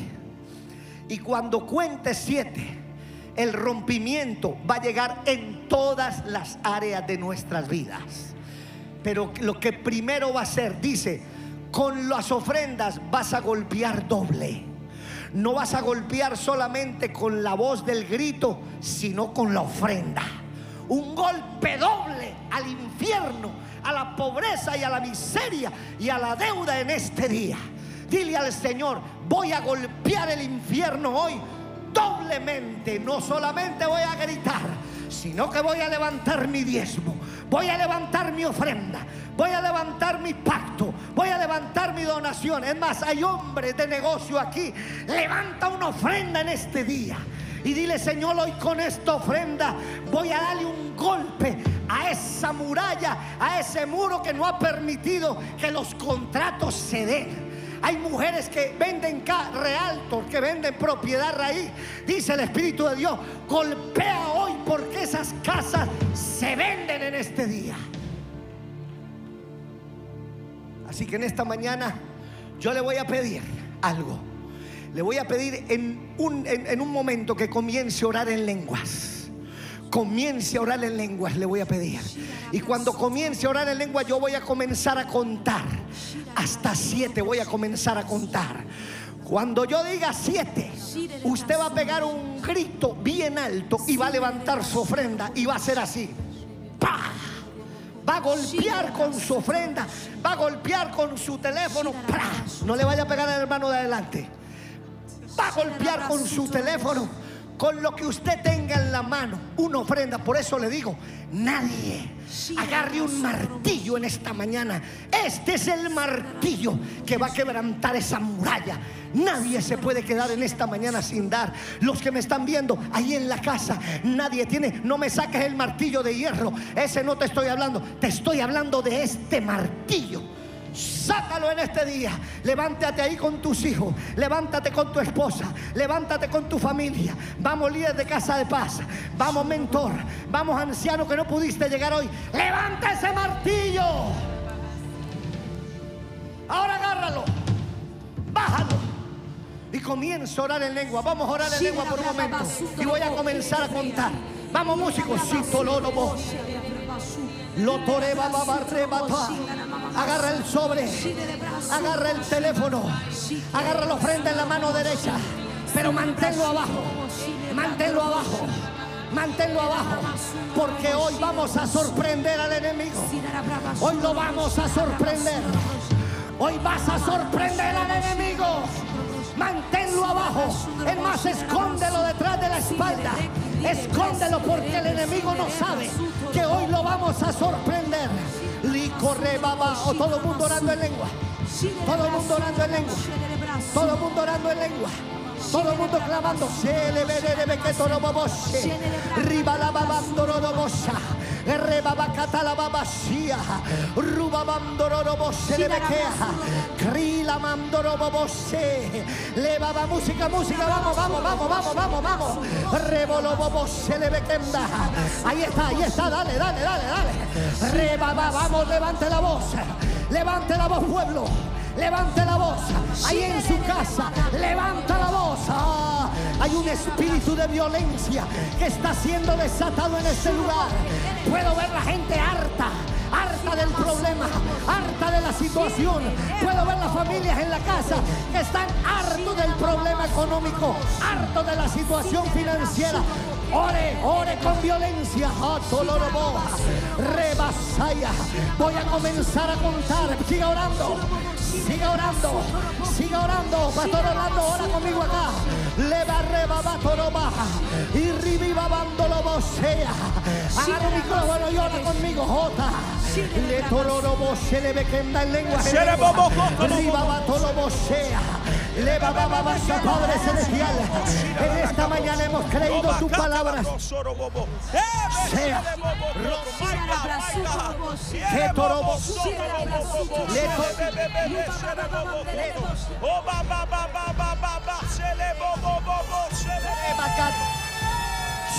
Y cuando cuente siete, el rompimiento va a llegar en todas las áreas de nuestras vidas. Pero lo que primero va a ser, dice, con las ofrendas vas a golpear doble. No vas a golpear solamente con la voz del grito, sino con la ofrenda. Un golpe doble al infierno, a la pobreza y a la miseria y a la deuda en este día. Dile al Señor, voy a golpear el infierno hoy doblemente. No solamente voy a gritar, sino que voy a levantar mi diezmo, voy a levantar mi ofrenda, voy a levantar mi pacto, voy a levantar mi donación. Es más, hay hombres de negocio aquí. Levanta una ofrenda en este día. Y dile, Señor, hoy con esta ofrenda voy a darle un golpe a esa muralla, a ese muro que no ha permitido que los contratos se den. Hay mujeres que venden realtor, que venden propiedad raíz. Dice el Espíritu de Dios, golpea hoy porque esas casas se venden en este día. Así que en esta mañana yo le voy a pedir algo. Le voy a pedir en un, en un momento que comience a orar en lenguas comience a orar en lenguas, le voy a pedir. Y cuando comience a orar en lengua, yo voy a comenzar a contar. Hasta siete voy a comenzar a contar. Cuando yo diga siete, usted va a pegar un grito bien alto y va a levantar su ofrenda y va a ser así. Va a golpear con su ofrenda, va a golpear con su teléfono. No le vaya a pegar al hermano de adelante. Va a golpear con su teléfono con lo que usted tenga en la mano, una ofrenda. Por eso le digo, nadie agarre un martillo en esta mañana. Este es el martillo que va a quebrantar esa muralla. Nadie se puede quedar en esta mañana sin dar. Los que me están viendo ahí en la casa, nadie tiene, no me saques el martillo de hierro. Ese no te estoy hablando, te estoy hablando de este martillo Sácalo en este día. Levántate ahí con tus hijos. Levántate con tu esposa. Levántate con tu familia. Vamos líder de casa de paz. Vamos mentor. Vamos anciano que no pudiste llegar hoy. Levanta ese martillo. Ahora agárralo. Bájalo. Y comienza a orar en lengua. Vamos a orar en lengua por un momento. Y voy a comenzar a contar. Vamos músicos. Si. Lo babarrebata. Agarra el sobre. Agarra el teléfono. Agarra la ofrenda en la mano derecha. Pero manténlo abajo. Manténlo abajo. Manténlo abajo. Porque hoy vamos a sorprender al enemigo. Hoy lo vamos a sorprender. Hoy vas a sorprender al enemigo. Manténlo abajo. Es más, escóndelo detrás de la espalda. Escóndelo porque el enemigo no sabe que hoy lo vamos a sorprender. Licorre baba. O todo el mundo orando en lengua. Todo el mundo orando en lengua. Todo el mundo orando en lengua. Todo el mundo clamando. Se le ve de que todo babose. Riba la babandoro bosa. Rebabacata la babasia. Rubabandoro bose bequea. Crila mandoro bobose. Le baba música, música. Vamos, vamos, vamos, vamos, vamos, vamos. Rebolo bobose le bequenda. Ahí está, ahí está. Dale, dale, dale, dale. Rebaba, vamos, levante la voz. Levante la voz, pueblo. Levante la voz. Ahí en su casa. Levanta la voz. Ah, hay un espíritu de violencia que está siendo desatado en este lugar. Puedo ver la gente harta. Harta del problema, harta de la situación. Puedo ver las familias en la casa que están hartos del problema económico, harto de la situación financiera. Ore, ore con violencia. Rebasaya. Voy a comenzar a contar. Siga orando. Siga orando. Siga orando. Pastor Orlando, ora conmigo acá. Leva reba batoroba. Y riviva bandolo bosea. Agarra el micrófono y ora conmigo. Jota. Le tororobo se le ve que en lengua. Riva batorobo sea. Leva Padre Celestial. En esta mañana hemos creído tu palabra. Sea. Que torobo. Ebacat.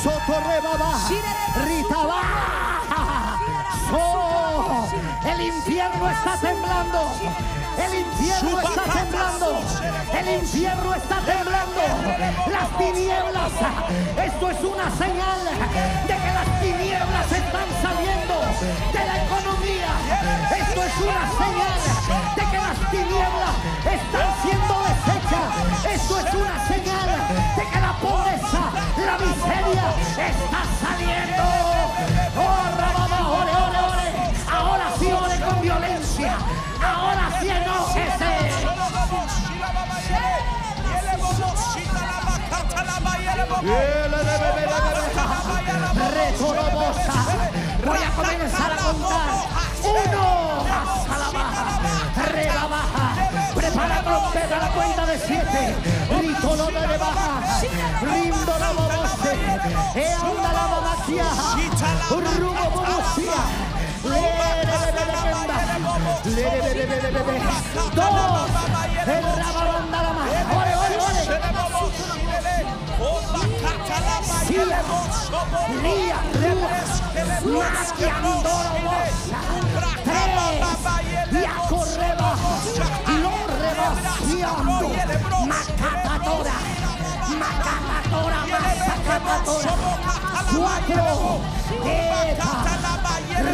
Sotorrebaba. Ritaba. Oh, el infierno está temblando. El infierno está temblando. El infierno está temblando. Las tinieblas. Esto es una señal de que las tinieblas están saliendo de la economía. Esto es una señal de que las tinieblas están siendo deshechas. Esto es una señal de que la pobreza, la miseria está Retorobosa. Voy a comenzar a contar. Uno. Hasta la baja. Reba baja. Prepara trompeta la cuenta de siete. Rito no de baja. Rindo la babose. E anda la babaquia. Rubo bobosia. Dos. El rababanda la mano. Ore, ore, ore. Cuatro,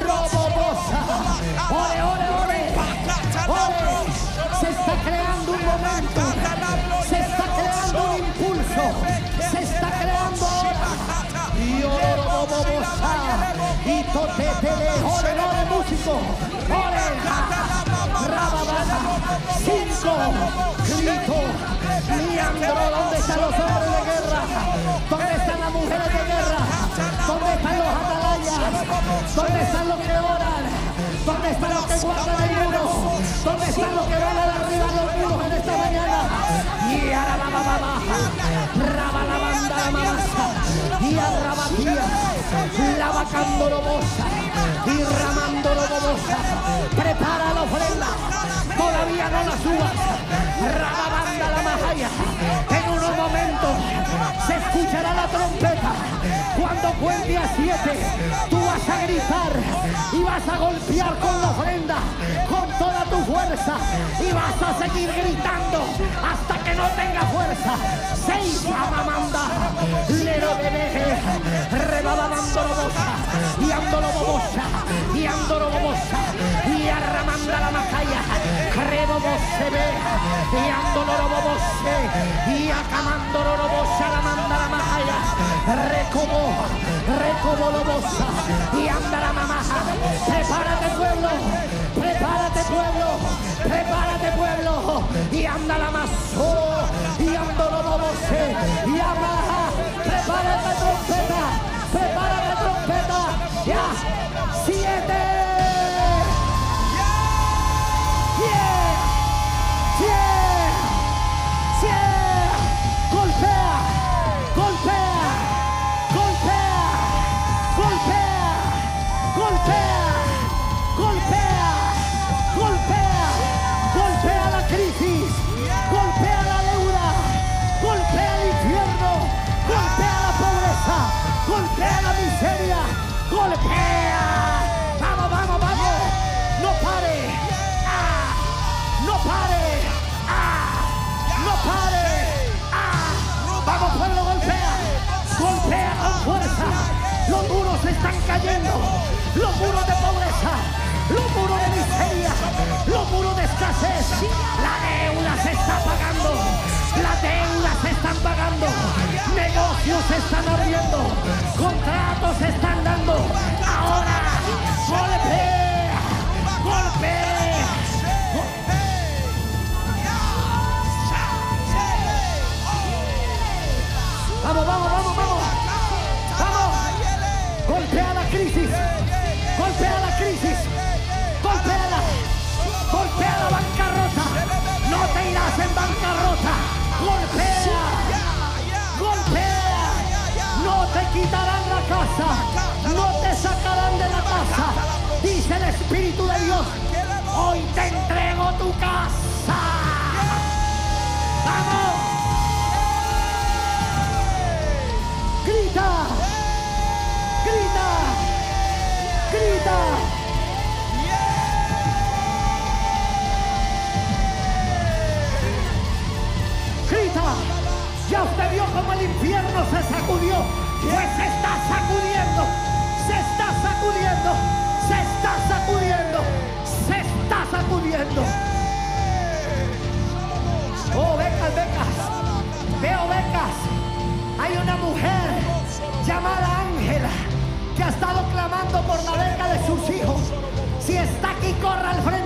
Robobosa, se está creando un momento, se está creando un impulso, y totetele, ore, ore, músico, ore, rababana, cinco, grito, Leandro, ¿dónde están los hombres de guerra? ¿Dónde están las mujeres de guerra? ¿Dónde están los atalayas? ¿Dónde están los que oran? ¿Dónde están los que guardan el muro? ¿Dónde están los que van arriba los muros en esta mañana? Y ahora la mamá, raba la banda mamasa, y arrabatía, la vacandorobosa, y ramandorobosa, prepara la ofrenda, todavía no la subas. Rababanda la majaya. En unos momentos se escuchará la trompeta. Cuando cuente a siete, tú vas a gritar y vas a golpear con la ofrenda, con toda tu fuerza. Y vas a seguir gritando hasta que no tenga fuerza. Seis amamanda. Lero bebé. Rebababando bobosa. Y andolo bobosa. Y andolo bobosa. Y arramanda la macaya. Rebo se ve. Y andolo bobose. Y acamando Recobo. Recobo bobosa. Y anda la mamaja. Prepárate pueblo. Prepárate pueblo. Prepárate pueblo. Y anda la mazo. Y andolo bobose. Y amaja. Prepárate trompeta. Prepárate trompeta. Ya. Siete. Los muros de pobreza. Los muros de miseria. Los muros de escasez. La deuda se está pagando. Las deudas se están pagando. Negocios se están abriendo. Contratos se están dando. Ahora, golpea. Bancarrota. Golpea. Golpea. No te quitarán la casa. No te sacarán de la casa. Dice el Espíritu de Dios. Hoy te entrego tu casa. Vamos. Grita. Grita. Grita. Grita. Como el infierno se sacudió. Pues se está sacudiendo. Se está sacudiendo. Se está sacudiendo. Se está sacudiendo. Oh, becas, becas. Veo becas. Hay una mujer llamada Ángela que ha estado clamando por la beca de sus hijos. Si está aquí, corra al frente.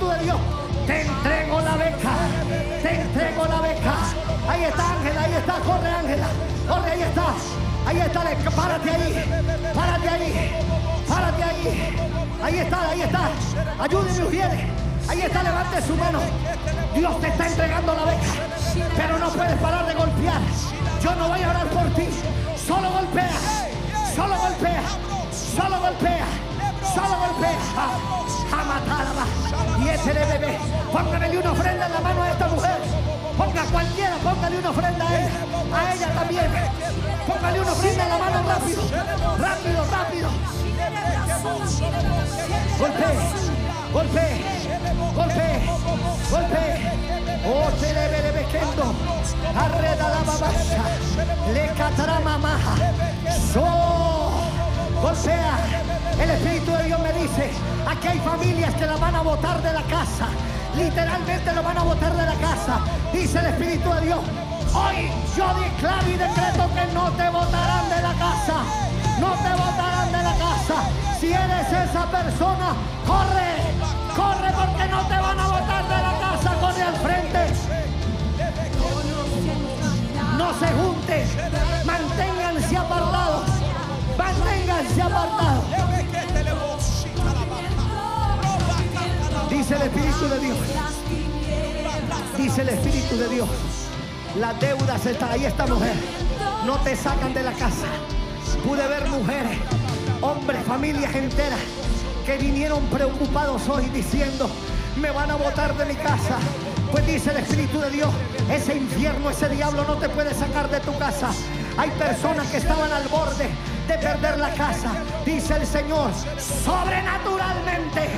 De Dios, te entrego la beca. Te entrego la beca. Ahí está Ángela, ahí está, corre Ángela. Corre, ahí está. Ahí está, párate ahí. Párate ahí. Párate ahí. Ahí está, ahí está. Ayúdenme, Ujieres. Ahí está, levante su mano. Dios te está entregando la beca. Pero no puedes parar de golpear. Yo no voy a orar por ti. Solo golpea. Solo golpea. Solo golpea. Solo golpea. A matarla. Y ese de bebé. Póngale una ofrenda en la mano a esta mujer. Ponga cualquiera, póngale una ofrenda a ella. A ella también. Póngale una ofrenda en la mano rápido. Rápido, rápido. Golpe, golpe, golpe, golpe. Oh, te le ve bequendo. Arreda la babasa. Le catará mamaja. So. Golpea. El Espíritu de Dios me dice, aquí hay familias que la van a botar de la casa. Literalmente lo van a botar de la casa. Dice el Espíritu de Dios. Hoy yo declaro y decreto que no te botarán de la casa. No te botarán de la casa. Si eres esa persona, corre. Corre porque no te van a botar de la casa. Corre al frente. No se junten. Manténganse apartados. Manténganse apartados. Dice el Espíritu de Dios. Dice el Espíritu de Dios Las deudas están ahí, esta mujer. No te sacan de la casa. Pude ver mujeres, hombres, familias enteras que vinieron preocupados hoy diciendo, me van a botar de mi casa. Pues dice el Espíritu de Dios, ese infierno, ese diablo no te puede sacar de tu casa. Hay personas que estaban al borde de perder la casa. Dice el Señor, sobrenaturalmente,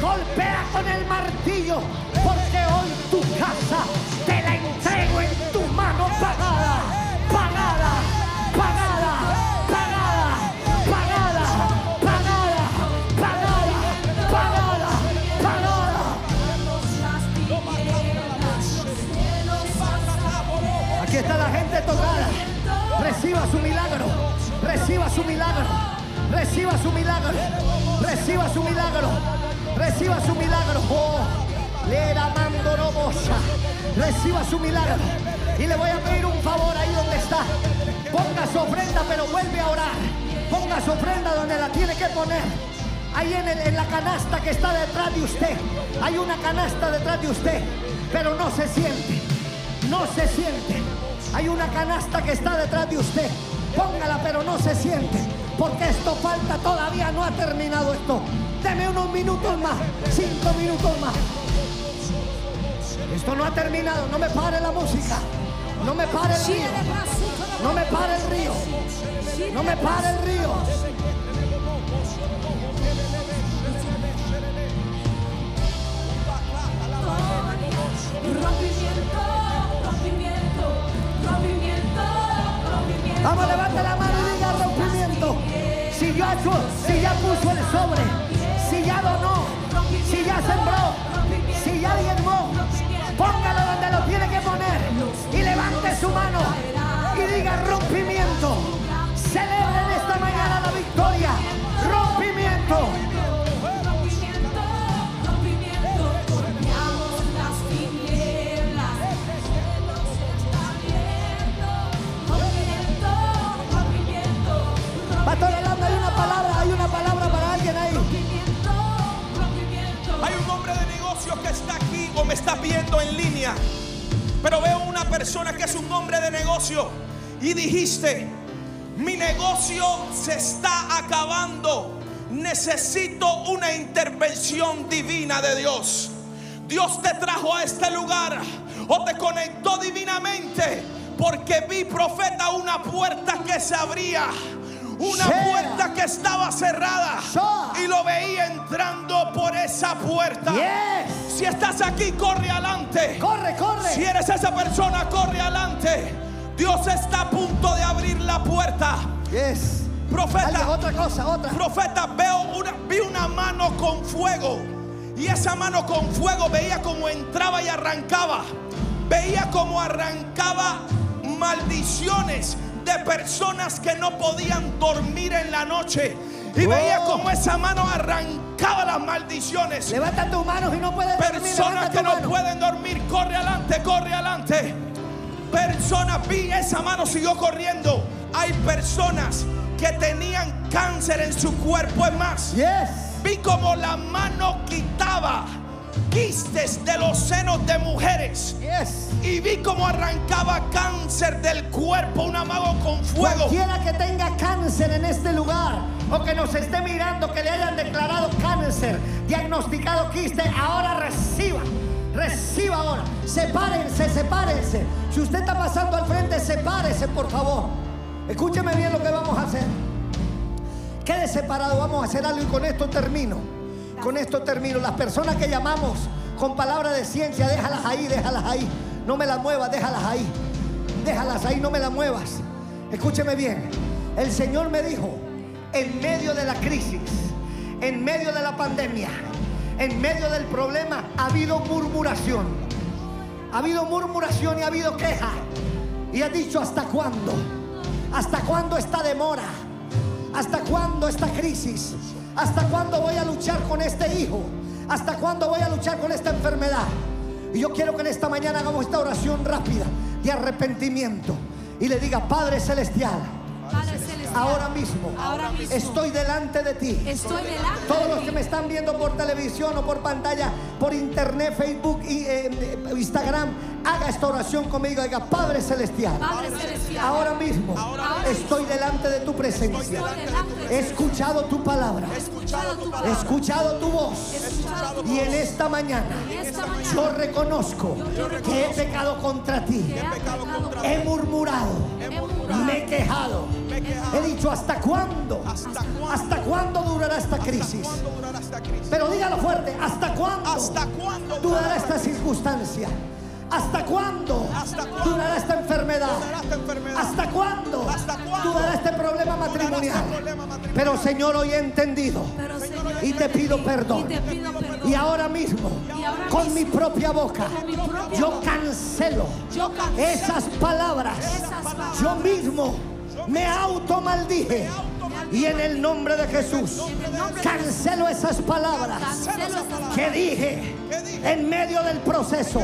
golpea con el martillo, porque hoy tu casa te la entrego en tu mano pagada, pagada, pagada, pagada, pagada, pagada, pagada, pagada, pagada. Aquí está la gente tocada. Reciba su milagro. Reciba su milagro. Reciba su milagro. Reciba su milagro. Reciba su milagro. Oh, le mando no bocha. Reciba su milagro. Y le voy a pedir un favor ahí donde está. Ponga su ofrenda, pero vuelve a orar. Ponga su ofrenda donde la tiene que poner. Ahí en, el- en la canasta que está detrás de usted. Hay una canasta detrás de usted. Pero no se siente. No se siente. Hay una canasta que está detrás de usted. Póngala, pero no se siente. Porque esto falta, todavía no ha terminado esto. Deme unos minutos más, cinco minutos más. Esto no ha terminado, no me pare la música. No me pare el río. No me pare el río. No me pare el río. Rompimiento, rompimiento, rompimiento, rompimiento. Vamos, levante la mano y diga rompimiento. Si hecho- si ya puso el su mano y diga rompimiento. Celebren esta mañana la victoria. Rompimiento. Pastor Orlando, hay una palabra, hay una palabra para alguien ahí. Hay un hombre de negocios que está aquí o me está viendo en línea. Pero veo una persona que es un hombre de negocio. Y dijiste, mi negocio se está acabando. Necesito una intervención divina de Dios. Dios te trajo a este lugar o te conectó divinamente porque vi profeta una puerta que se abría. Una puerta que estaba cerrada y lo veía entrando por esa puerta. Yes. Si estás aquí, corre adelante. Corre, corre. Si eres esa persona, corre adelante. Dios está a punto de abrir la puerta. Yes. Profeta. Otra cosa, otra. Profeta, veo una, vi una mano con fuego. Y esa mano con fuego veía como entraba y arrancaba. Veía como arrancaba maldiciones de personas que no podían dormir en la noche. Y veía Oh. como esa mano arrancaba las maldiciones. Levanta tus manos y no puedes dormir. Personas que no mano. pueden dormir, corre adelante, corre adelante. Personas, vi esa mano siguió corriendo. Hay personas que tenían cáncer en su cuerpo. Es más, Yes. vi como la mano quitaba quistes de los senos de mujeres. Yes. Y vi como arrancaba cáncer del cuerpo, una mano con fuego. Cualquiera que tenga cáncer en este lugar o que nos esté mirando, que le hayan declarado cáncer, diagnosticado quiste, ahora reciba. Reciba ahora. Sepárense, sepárense. Si usted está pasando al frente, sepárese, por favor. Escúcheme bien lo que vamos a hacer. Quede separado, vamos a hacer algo y con esto termino. Con esto termino. Las personas que llamamos con palabra de ciencia, déjalas ahí, déjalas ahí. No me las muevas, déjalas ahí. Déjalas ahí, no me las muevas. Escúcheme bien. El Señor me dijo, en medio de la crisis, en medio de la pandemia, en medio del problema, ha habido murmuración. Ha habido murmuración y ha habido queja. Y ha dicho, ¿hasta cuándo? ¿Hasta cuándo esta demora? ¿Hasta cuándo esta crisis? ¿Hasta cuándo voy a luchar con este hijo? ¿Hasta cuándo voy a luchar con esta enfermedad? Y yo quiero que en esta mañana hagamos esta oración rápida de arrepentimiento y le diga, Padre Celestial, Padre celestial. ahora mismo, Ahora mismo. estoy delante de ti. Estoy delante Todos de los que me están viendo por televisión o por pantalla, por internet, Facebook y eh, Instagram, haga esta oración conmigo. Diga, Padre Celestial, Padre celestial. ahora mismo Ahora estoy delante de tu presencia. De. He escuchado tu palabra, He escuchado tu he escuchado tu voz. Escuchado Y en esta mañana Y esta mañana yo reconozco que he pecado contra ti. que he pecado contra He ti. murmurado, He murmurado. me he quejado. He dicho, ¿hasta cuándo? ¿Hasta cuándo durará esta crisis? ¿Cuándo durará esta crisis? Pero dígalo fuerte, ¿hasta cuándo ¿Hasta cuándo durará esta circunstancia? ¿Hasta cuándo ¿Hasta cuándo durará esta enfermedad? durará esta enfermedad? ¿Hasta cuándo ¿Hasta cuándo durará este problema este matrimonial? problema matrimonial? Pero Señor, hoy he entendido Pero Señor, y te pido perdón. y te pido perdón. Y ahora mismo, Y ahora con mi propia boca, con mi propia yo cancelo yo cancelo esas palabras. esas palabras. Yo mismo me automaldije. Y en el nombre de Jesús, Cancelo esas palabras. que dije en medio del proceso.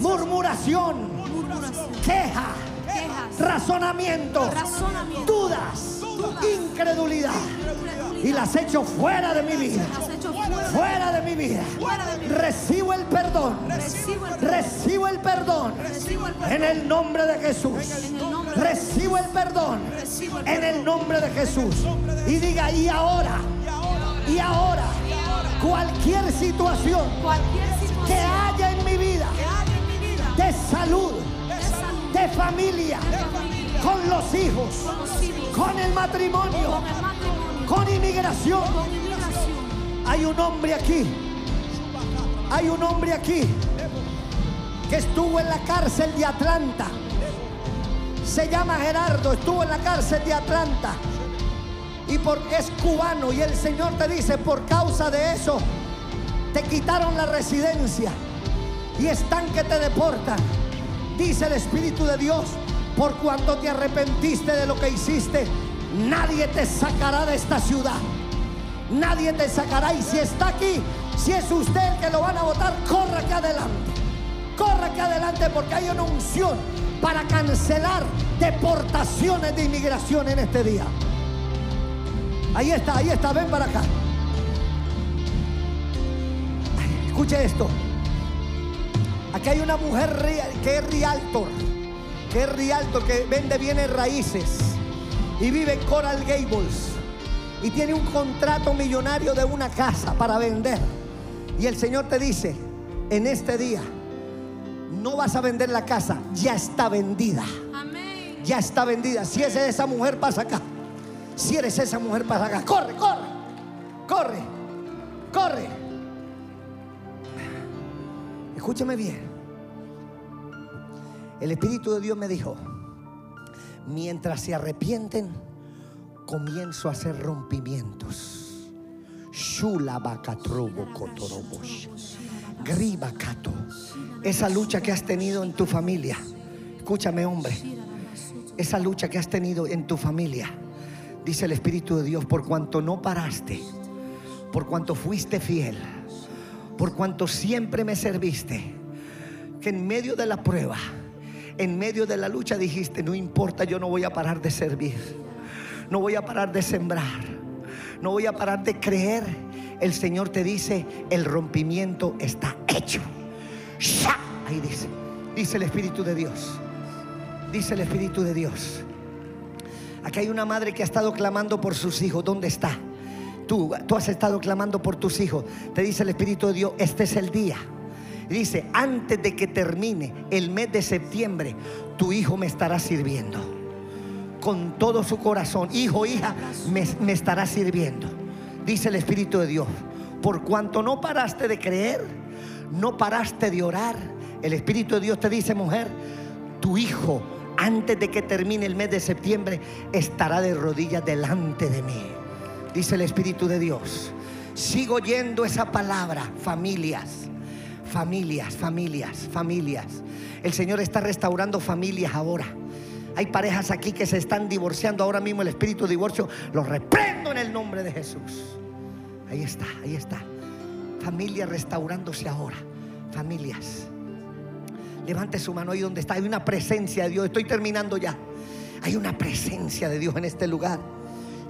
Murmuración, Murmuración, queja, quejas, razonamiento, razonamiento, dudas, dudas, incredulidad. Y las echo fuera de mi vida. Fuera. De mi vida. Fuera de mi vida. Recibo el perdón. Recibo el perdón. En el nombre de Jesús. Recibo el perdón. En el nombre de Jesús. Y diga, y ahora, y ahora, cualquier situación Cualquier situación que haya en mi vida salud, de familia, con los hijos, con el matrimonio, con inmigración. Hay un hombre aquí, hay un hombre aquí que estuvo en la cárcel de Atlanta. Se llama Gerardo, estuvo en la cárcel de Atlanta. Y por, es cubano y el Señor te dice, por causa de eso, te quitaron la residencia y están que te deportan. Dice el Espíritu de Dios, por cuanto te arrepentiste de lo que hiciste, nadie te sacará de esta ciudad. Nadie te sacará. Y si está aquí, si es usted el que lo van a votar, corra aquí adelante. Corra aquí adelante porque hay una unción para cancelar deportaciones de inmigración en este día. Ahí está, ahí está, ven para acá. Escuche esto. Aquí hay una mujer que es realtor, que es realtor, que vende bienes raíces y vive en Coral Gables y tiene un contrato millonario de una casa para vender. Y el Señor te dice, en este día, no vas a vender la casa, ya está vendida. Amén. Ya está vendida. Si es esa mujer, pasa acá. Si eres esa mujer, pasa acá. Corre, corre. Corre. Corre. Escúchame bien. El Espíritu de Dios me dijo, mientras se arrepienten, comienzo a hacer rompimientos. Kotorobosh. Gribakato. Esa lucha que has tenido en tu familia. Escúchame, hombre. Esa lucha que has tenido en tu familia. Dice el Espíritu de Dios, por cuanto no paraste, por cuanto fuiste fiel, por cuanto siempre me serviste, que en medio de la prueba, en medio de la lucha dijiste, no importa, yo no voy a parar de servir, no voy a parar de sembrar, no voy a parar de creer. El Señor te dice, el rompimiento está hecho. ¡Sha! Ahí dice, dice el Espíritu de Dios, dice el Espíritu de Dios. Aquí hay una madre que ha estado clamando por sus hijos. ¿Dónde está? Tú, has estado clamando por tus hijos. Te dice el Espíritu de Dios, este es el día. Dice, antes de que termine el mes de septiembre, tu hijo me estará sirviendo. Con todo su corazón. Hijo, hija, me, me estará sirviendo. Dice el Espíritu de Dios. Por cuanto no paraste de creer, no paraste de orar. El Espíritu de Dios te dice, mujer, tu hijo, antes de que termine el mes de septiembre, estará de rodillas delante de mí. Dice el Espíritu de Dios. Sigo oyendo esa palabra, familias, familias, familias, familias. El Señor está restaurando familias ahora. Hay parejas aquí que se están divorciando ahora mismo. El espíritu de divorcio lo reprendo en el nombre de Jesús. Ahí está, ahí está. Familias restaurándose ahora. Familias. Levante su mano ahí donde está. Hay una presencia de Dios. Estoy terminando ya. Hay una presencia de Dios en este lugar.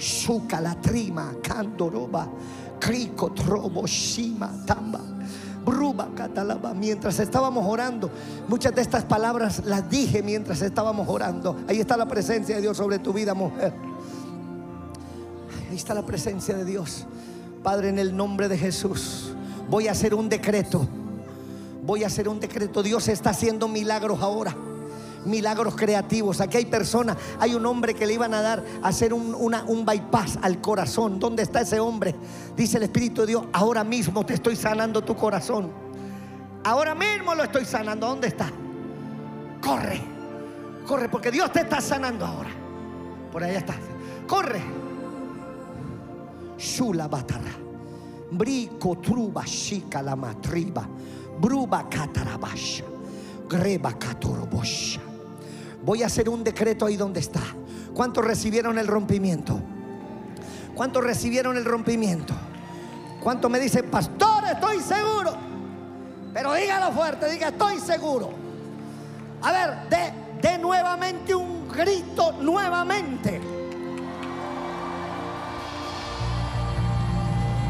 Shuka la trima, candoroba, crico, trobo, shima, tamba. Bruba, catalaba. Mientras estábamos orando, muchas de estas palabras las dije mientras estábamos orando. Ahí está la presencia de Dios sobre tu vida, mujer. Ahí está la presencia de Dios. Padre, en el nombre de Jesús, voy a hacer un decreto. Voy a hacer un decreto. Dios está haciendo milagros ahora. Milagros creativos. Aquí hay personas, hay un hombre que le iban a dar a hacer un, un bypass al corazón. ¿Dónde está ese hombre? Dice el Espíritu de Dios, ahora mismo te estoy sanando tu corazón. Ahora mismo lo estoy sanando. ¿Dónde está? Corre, corre, porque Dios te está sanando ahora. Por allá está. Corre. Shula batarra. Brico truba shika la matriba. Bruba catarabasha. Greba catorobosha. Voy a hacer un decreto ahí donde está. ¿Cuántos recibieron el rompimiento? ¿Cuántos recibieron el rompimiento? ¿Cuántos me dicen, pastor, estoy seguro? Pero dígalo fuerte, diga, estoy seguro. A ver, de, de nuevamente un grito, nuevamente.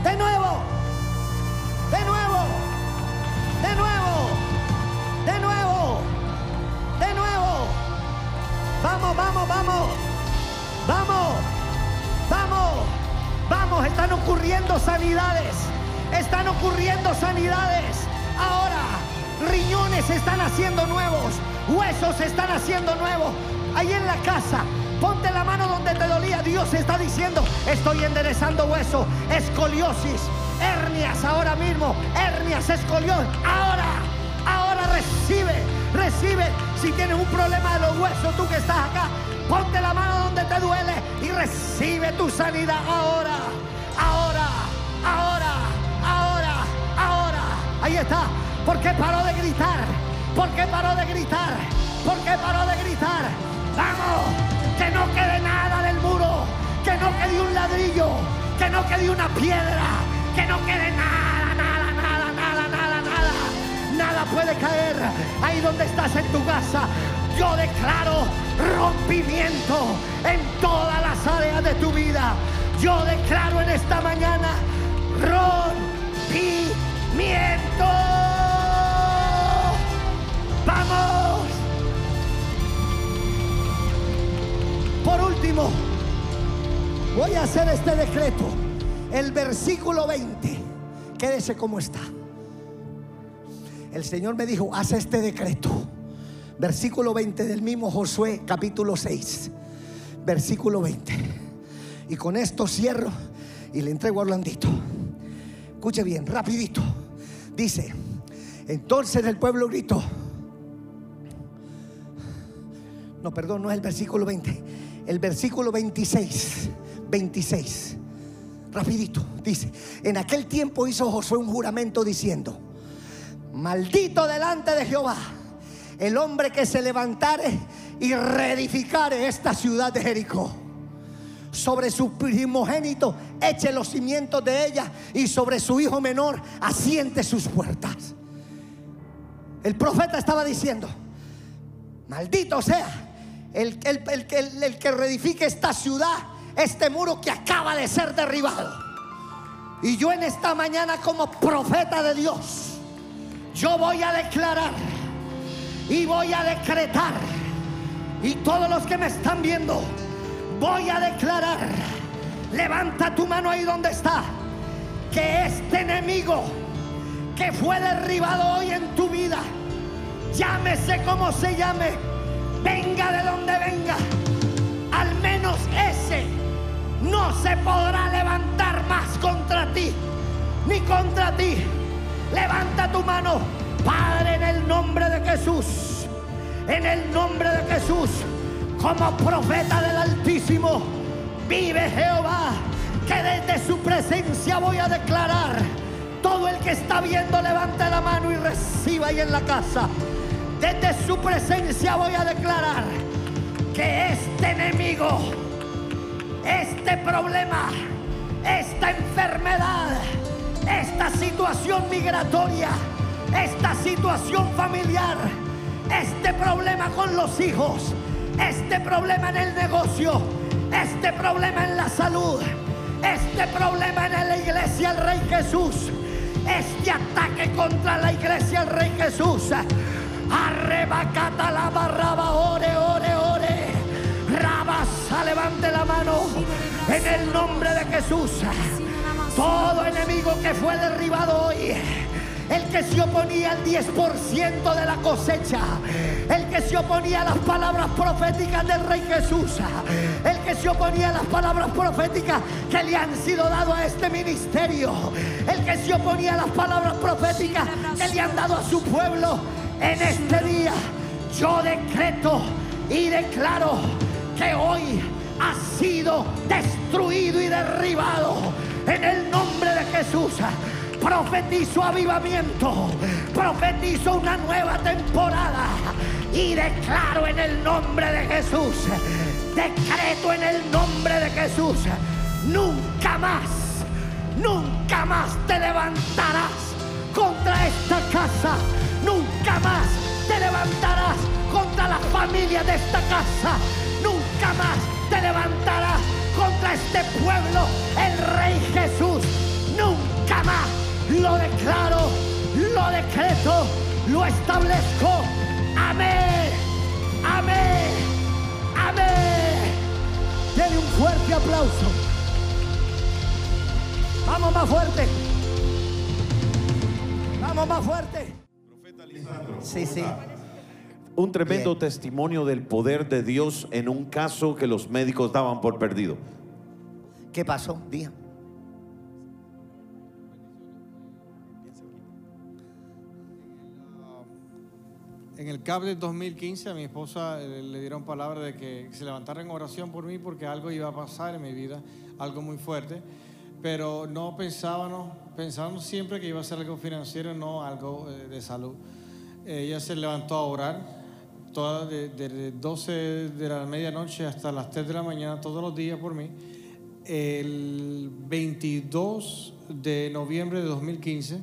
De nuevo, de nuevo, de nuevo, Vamos, vamos, vamos, vamos, vamos, vamos. Están ocurriendo sanidades, están ocurriendo sanidades. Ahora, riñones se están haciendo nuevos, huesos se están haciendo nuevos. Ahí en la casa, ponte la mano donde te dolía. Dios está diciendo, estoy enderezando hueso, escoliosis, hernias ahora mismo, hernias, escoliosis. Ahora, ahora recibe, recibe. Si tienes un problema de los huesos, tú que estás acá, ponte la mano donde te duele y recibe tu sanidad ahora, ahora, ahora, ahora, ahora. Ahí está. ¿Por qué paró de gritar? ¿Por qué paró de gritar? ¿Por qué paró de gritar? Vamos, que no quede nada del muro, que no quede un ladrillo, que no quede una piedra, que no quede nada, Nada puede caer ahí donde estás en tu casa. Yo declaro rompimiento en todas las áreas de tu vida. Yo declaro en esta mañana rompimiento. Vamos. Por último, voy a hacer este decreto. El versículo 20. Quédese como está. El Señor me dijo, haz este decreto. Versículo 20 del mismo Josué, capítulo 6. Versículo 20. Y con esto cierro y le entrego a Orlandito. Escuche bien, rapidito. Dice, entonces el pueblo gritó. No, perdón, no es el versículo 20. El versículo 26. 26. Rapidito. Dice, en aquel tiempo hizo Josué un juramento diciendo, maldito delante de Jehová el hombre que se levantare y reedificare esta ciudad de Jericó. Sobre su primogénito eche los cimientos de ella y sobre su hijo menor asiente sus puertas. El profeta estaba diciendo, maldito sea el, el- el que- el- el que reedifique esta ciudad, este muro que acaba de ser derribado. Y yo en esta mañana como profeta de Dios, yo voy a declarar y voy a decretar. Y todos los que me están viendo, voy a declarar. Levanta tu mano ahí donde está. Que este enemigo que fue derribado hoy en tu vida, llámese como se llame, venga de donde venga, al menos ese no se podrá levantar más contra ti, ni contra ti. Levanta tu mano, Padre, en el nombre de Jesús, en el nombre de Jesús, como profeta del Altísimo, vive Jehová, que desde su presencia voy a declarar. Todo el que está viendo, levante la mano y reciba ahí en la casa. Desde su presencia voy a declarar que este enemigo este problema, esta enfermedad, esta situación migratoria, esta situación familiar, este problema con los hijos, este problema en el negocio, este problema en la salud, este problema en la iglesia del Rey Jesús, este ataque contra la iglesia del Rey Jesús. Arrebacata la barraba, ore, ore, ore. Rabasa, levante la mano en el nombre de Jesús. Todo enemigo que fue derribado hoy. El que se oponía al 10% de la cosecha. El que se oponía a las palabras proféticas del Rey Jesús. El que se oponía a las palabras proféticas que le han sido dadas a este ministerio. El que se oponía a las palabras proféticas que le han dado a su pueblo. En este día yo decreto y declaro que hoy ha sido destruido y derribado en el nombre de Jesús. Profetizo avivamiento, profetizo una nueva temporada y declaro en el nombre de Jesús, decreto en el nombre de Jesús, nunca más, nunca más te levantarás contra esta casa, nunca más te levantarás contra la familia de esta casa, nunca más te levantarás contra este pueblo, el Rey Jesús, nunca más. Lo declaro, lo decreto, lo establezco. Amén, amén, amén. Denle un fuerte aplauso. Vamos más fuerte. Vamos más fuerte. Sí, sí. Un tremendo Bien. testimonio del poder de Dios en un caso que los médicos daban por perdido. ¿Qué pasó? Diga. En el CAP del 2015 a mi esposa le dieron palabra de que se levantara en oración por mí porque algo iba a pasar en mi vida, algo muy fuerte, pero no pensábamos, pensábamos siempre que iba a ser algo financiero, no algo eh, de salud. Ella se levantó a orar toda de, de 12 de la medianoche hasta las 3 de la mañana todos los días por mí. El 22 de noviembre de 2015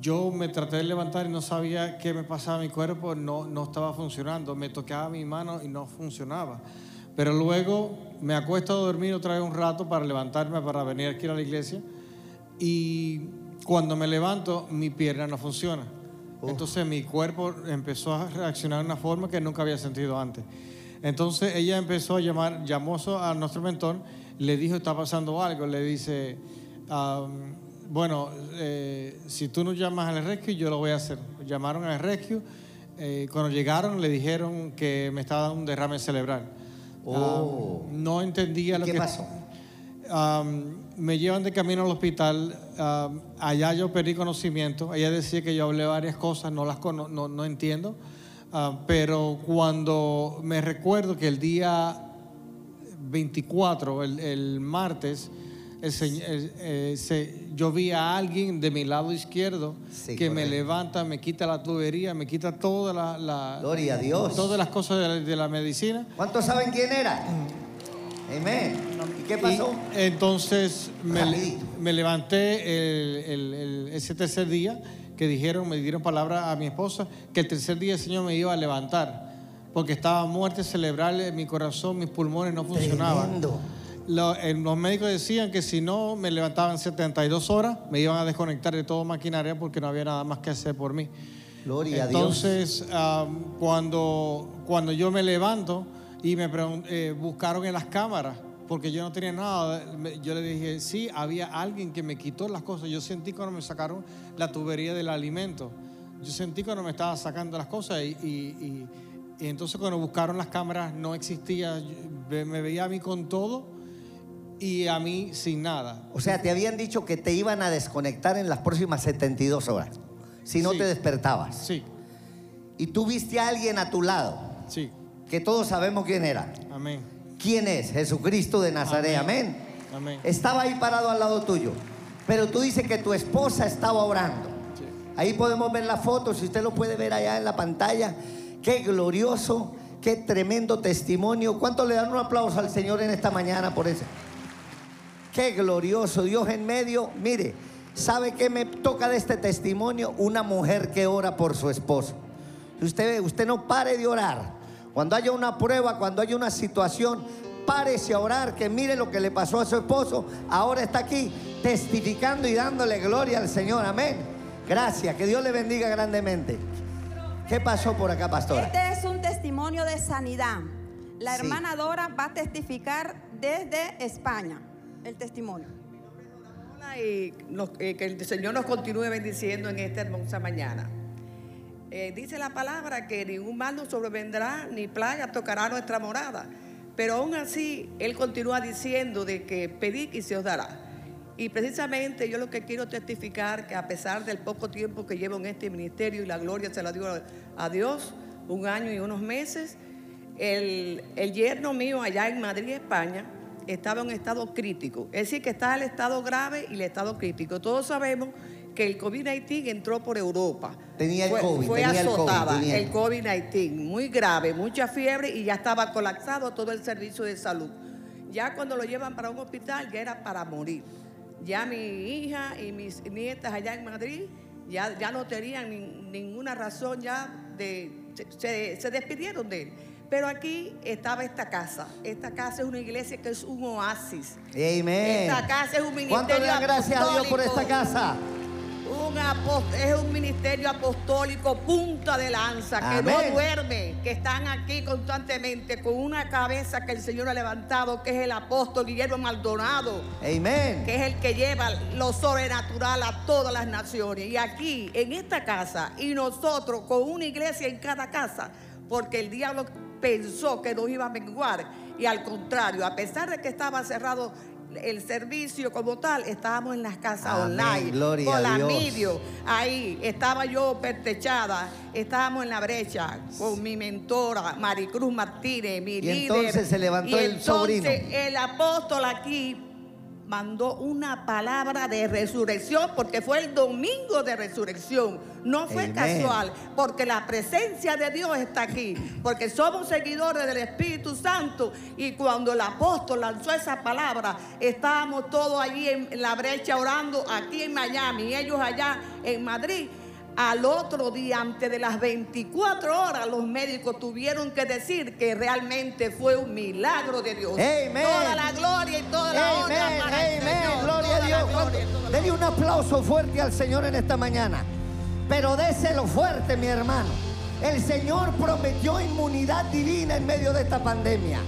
yo me traté de levantar y no sabía qué me pasaba mi cuerpo, no, no estaba funcionando. Me tocaba mi mano y no funcionaba. Pero luego me acuesto a dormir otra vez un rato para levantarme, para venir aquí a la iglesia. Y cuando me levanto, mi pierna no funciona. Entonces mi cuerpo empezó a reaccionar de una forma que nunca había sentido antes. Entonces ella empezó a llamar, llamó a nuestro mentor, le dijo, está pasando algo. Le dice, "Am, bueno, eh, si tú no llamas al rescue, yo lo voy a hacer. Llamaron al rescue. eh, cuando llegaron, le dijeron que me estaba dando un derrame cerebral. Oh. No entendía lo ¿Qué que pasó? Me llevan de camino al hospital. am, allá yo perdí conocimiento. Ella decía que yo hablé varias cosas, no las cono- no, no entiendo. Ah, pero cuando me recuerdo que el día 24, el, el martes, el eh, se- yo vi a alguien de mi lado izquierdo Sí, que me levanta, me quita la tubería, me quita toda la, la- Gloria a Dios. todas las cosas de la, de la medicina. ¿Cuántos saben quién era? Amén. ¿Y qué pasó? Y entonces me, levanté el- el- el- ese tercer día que dijeron, me dieron palabra a mi esposa, que el tercer día el Señor me iba a levantar, porque estaba muerte cerebral en mi corazón, mis pulmones no funcionaban. Lo- eh, los médicos decían que si no me levantaban 72 horas, me iban a desconectar de toda maquinaria porque no había nada más que hacer por mí. Gloria a Dios. Entonces, am, cuando, cuando yo me levanto y me eh, buscaron en las cámaras, porque yo no tenía nada, yo le dije, sí, había alguien que me quitó las cosas. Yo sentí cuando me sacaron la tubería del alimento. Yo sentí cuando me estaba sacando las cosas y, y- y- y entonces cuando buscaron las cámaras no existía, me veía a mí con todo y a mí sin nada. O sea, te habían dicho que te iban a desconectar en las próximas 72 horas. Si no Sí. te despertabas. Sí, Y tú viste a alguien a tu lado, sí, que todos sabemos quién era. amén, ¿Quién es? Jesucristo de Nazaret. Amén. amén. Estaba ahí parado al lado tuyo. Pero tú dices que tu esposa estaba orando. Sí. Ahí podemos ver la foto, si usted lo puede ver allá en la pantalla. Qué glorioso, qué tremendo testimonio. ¿Cuánto le dan un aplauso al Señor en esta mañana por eso? Qué glorioso, Dios en medio. Mire, ¿sabe qué me toca de este testimonio? Una mujer que ora por su esposo. Usted, usted no pare de orar. Cuando haya una prueba, cuando haya una situación, párese a orar, que mire lo que le pasó a su esposo. Ahora está aquí testificando y dándole gloria al Señor. Amén. Gracias, que Dios le bendiga grandemente. ¿Qué pasó por acá, pastora? Este es un testimonio de sanidad. La Sí. hermana Dora va a testificar desde España el testimonio. Hola, y nos- eh, que el Señor nos continúe bendiciendo en esta hermosa mañana. Eh, dice la palabra que ningún mal nos sobrevendrá, ni plaga tocará nuestra morada. Pero aún así, Él continúa diciendo de que pedid y se os dará. Y precisamente yo lo que quiero testificar que a pesar del poco tiempo que llevo en este ministerio y la gloria se la dio a- Dios, un año y unos meses, el, el yerno mío allá en Madrid, España, estaba en estado crítico. Es decir, que está el estado grave y el estado crítico. Todos sabemos que el COVID-19 entró por Europa. Tenía el fue, COVID, Fue tenía azotada el COVID-19, muy grave, mucha fiebre y ya estaba colapsado todo el servicio de salud. Ya cuando lo llevan para un hospital ya era para morir. Ya mi hija y mis nietas allá en Madrid ya, ya no tenían nin- ninguna razón ya de... Se, despidieron de él. Pero aquí estaba esta casa. Esta casa es una iglesia que es un oasis. Amén. Esta casa es un ministerio ¿Cuánto le dan gracias a Dios por esta casa? Un es un ministerio apostólico punta de lanza que no duerme, que están aquí constantemente con una cabeza que el Señor ha levantado, que es el apóstol Guillermo Maldonado, Amén. que es el que lleva lo sobrenatural a todas las naciones. Y aquí, en esta casa, y nosotros con una iglesia en cada casa, porque el diablo pensó que nos iba a menguar. Y al contrario, a pesar de que estaba cerrado el servicio como tal, estábamos en las casas Amén, online. gloria con la medio, ahí estaba yo pertechada, estábamos en la brecha con mi mentora Maricruz Martínez, mi Y líder. entonces se levantó Y el entonces sobrino. el apóstol aquí mandó una palabra de resurrección porque fue el domingo de resurrección. No fue casual, porque la presencia de Dios está aquí, porque somos seguidores del Espíritu Santo y cuando el apóstol lanzó esa palabra, estábamos todos allí en la brecha orando aquí en Miami y ellos allá en Madrid. Al otro día, antes de las 24 horas, los médicos tuvieron que decir que realmente fue un milagro de Dios. Amén. Toda la gloria y toda la honra para el amén, Señor. gloria Toda a Dios. Dele un aplauso fuerte al Señor en esta mañana. Pero déselo fuerte, mi hermano. El Señor prometió inmunidad divina en medio de esta pandemia.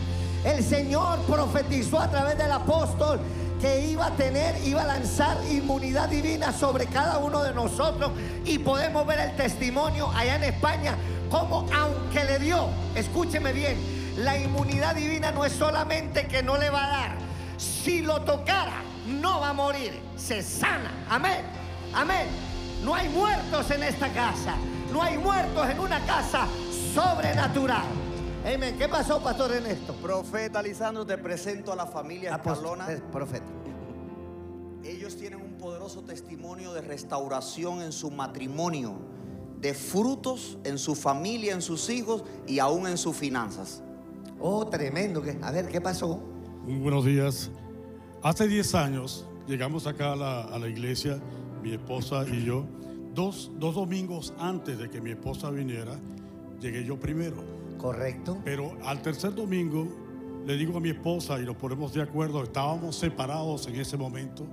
El Señor profetizó a través del apóstol que iba a tener, iba a lanzar inmunidad divina sobre cada uno de nosotros. Y podemos ver el testimonio allá en España, como aunque le dio, escúcheme bien, la inmunidad divina no es solamente que no le va a dar, si lo tocara, no va a morir, se sana. Amén, amén. No hay muertos en esta casa, no hay muertos en una casa sobrenatural. Amén. ¿Qué pasó, Pastor Ernesto? Profeta Lisandro, te presento a la familia Escalona. profeta. Ellos tienen un poderoso testimonio de restauración en su matrimonio, de frutos en su familia, en sus hijos y aún en sus finanzas. Oh, tremendo. A ver, ¿qué pasó? Muy buenos días. Hace 10 años llegamos acá a la, a la iglesia, mi esposa y yo. Dos, dos domingos antes de que mi esposa viniera, llegué yo primero. Correcto. Pero al tercer domingo le digo a mi esposa y nos ponemos de acuerdo, estábamos separados en ese momento,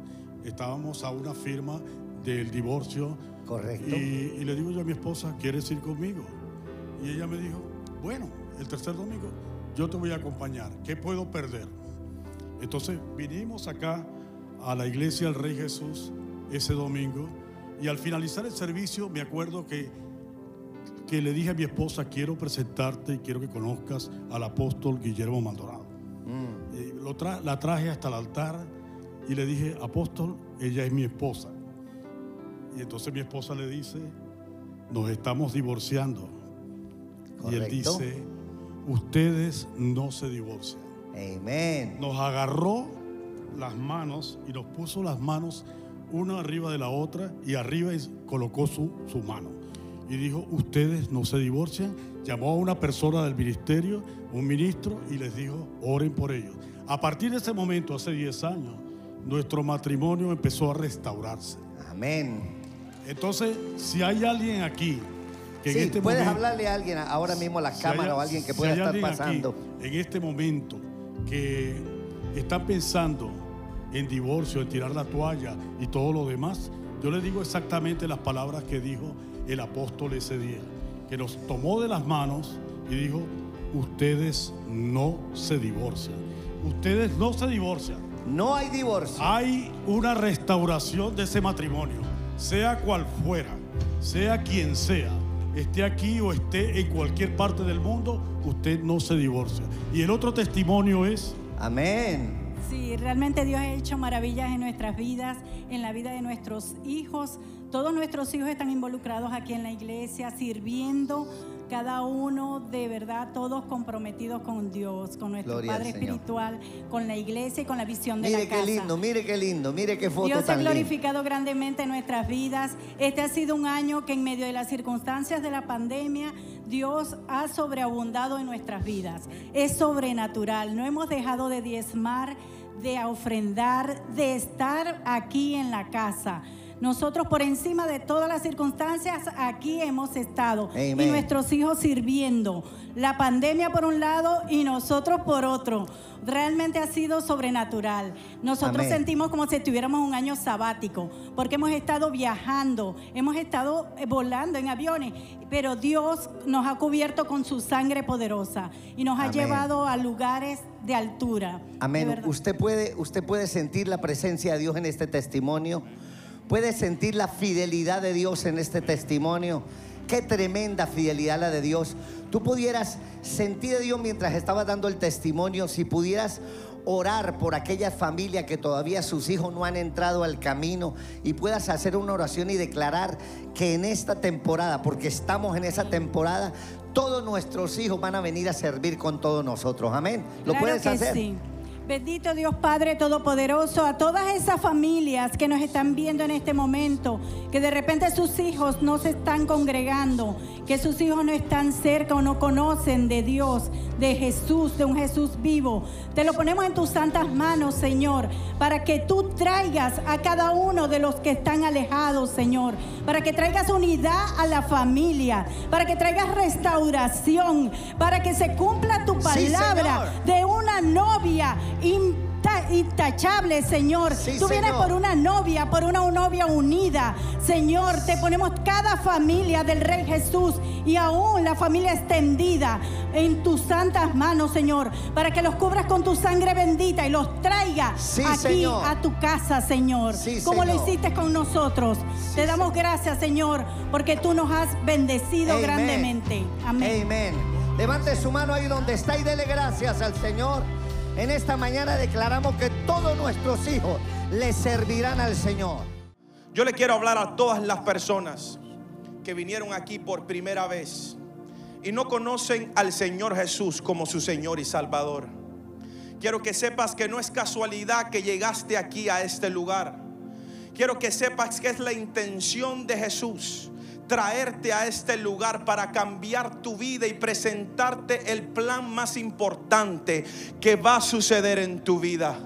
estábamos a una firma del divorcio. Correcto. Y, y le digo yo a mi esposa, ¿quieres ir conmigo? Y ella me dijo, bueno, el tercer domingo yo te voy a acompañar, ¿qué puedo perder? Entonces vinimos acá a la iglesia del Rey Jesús ese domingo y al finalizar el servicio me acuerdo que, que le dije a mi esposa, quiero presentarte y quiero que conozcas al apóstol Guillermo Maldonado. Eh, lo tra- la traje hasta el altar y le dije, apóstol, ella es mi esposa. Y entonces mi esposa le dice, nos estamos divorciando. Y él dice, ustedes no se divorcian. Amén. Nos agarró las manos y nos puso las manos una arriba de la otra y arriba colocó su, su mano. Y dijo, ustedes no se divorcian. Llamó a una persona del ministerio, un ministro, y les dijo, oren por ellos. A partir de ese momento, hace 10 años, nuestro matrimonio empezó a restaurarse. Amén. Entonces, si hay alguien aquí que Sí, en este puedes momento... hablarle a alguien ahora mismo a la Si cámara hay- o a alguien que pueda estar alguien aquí, pasando. en este momento que está pensando en divorcio, en tirar la toalla y todo lo demás, yo le digo exactamente las palabras que dijo el apóstol ese día, que nos tomó de las manos y dijo, ustedes no se divorcian, ustedes no se divorcian. No hay divorcio. Hay una restauración de ese matrimonio, sea cual fuera, sea quien sea, esté aquí o esté en cualquier parte del mundo, usted no se divorcia. Y el otro testimonio es, Amén. Sí, realmente Dios ha hecho maravillas en nuestras vidas, en la vida de nuestros hijos. Todos nuestros hijos están involucrados aquí en la iglesia, sirviendo, cada uno de verdad, todos comprometidos con Dios, con nuestro Gloria Padre espiritual, con la iglesia y con la visión de Mire la qué casa. lindo, mire qué lindo, mire qué foto Dios se ha glorificado grandemente en nuestras vidas. Este ha sido un año que en medio de las circunstancias de la pandemia, Dios ha sobreabundado en nuestras vidas. Es sobrenatural. No hemos dejado de diezmar, de ofrendar, de estar aquí en la casa. Nosotros por encima de todas las circunstancias aquí hemos estado y nuestros hijos sirviendo. La pandemia por un lado y nosotros por otro. Realmente ha sido sobrenatural. Nosotros sentimos como si tuviéramos un año sabático, porque hemos estado viajando, hemos estado eh, volando en aviones, pero Dios nos ha cubierto con su sangre poderosa y nos ha llevado a lugares de altura. Amén. Usted puede, usted puede sentir la presencia de Dios en este testimonio. Puede sentir la fidelidad de Dios en este testimonio. Qué tremenda fidelidad la de Dios. Tú pudieras sentir a Dios mientras estaba dando el testimonio, si pudieras orar por aquella familia que todavía sus hijos no han entrado al camino y puedas hacer una oración y declarar que en esta temporada, porque estamos en esa temporada, todos nuestros hijos van a venir a servir con todos nosotros. Amén. ¿Lo Claro puedes que hacer? sí. Bendito Dios Padre Todopoderoso, a todas esas familias que nos están viendo en este momento, que de repente sus hijos no se están congregando, que sus hijos no están cerca o no conocen de Dios, de Jesús, de un Jesús vivo. Te lo ponemos en tus santas manos, Señor, para que tú traigas a cada uno de los que están alejados, Señor, para que traigas unidad a la familia, para que traigas restauración, para que se cumpla tu palabra de una novia intachable, Señor. Sí, Tú vienes Señor. por una novia, por una novia unida. Señor, te ponemos cada familia del Rey Jesús y aún la familia extendida en tus santas manos, Señor, para que los cubras con tu sangre bendita y los traiga Sí, aquí Señor. a tu casa, Señor. Sí, como lo hiciste con nosotros. te damos gracias, Señor, porque tú nos has bendecido grandemente. Amén. Amén. Levante su mano ahí donde está y dele gracias al Señor. En esta mañana declaramos que todos nuestros hijos le servirán al Señor. Yo le quiero hablar a todas las personas que vinieron aquí por primera vez y no conocen al Señor Jesús como su Señor y Salvador. Quiero que sepas que no es casualidad que llegaste aquí a este lugar. Quiero que sepas que es la intención de Jesús traerte a este lugar para cambiar tu vida y presentarte el plan más importante que va a suceder en tu vida.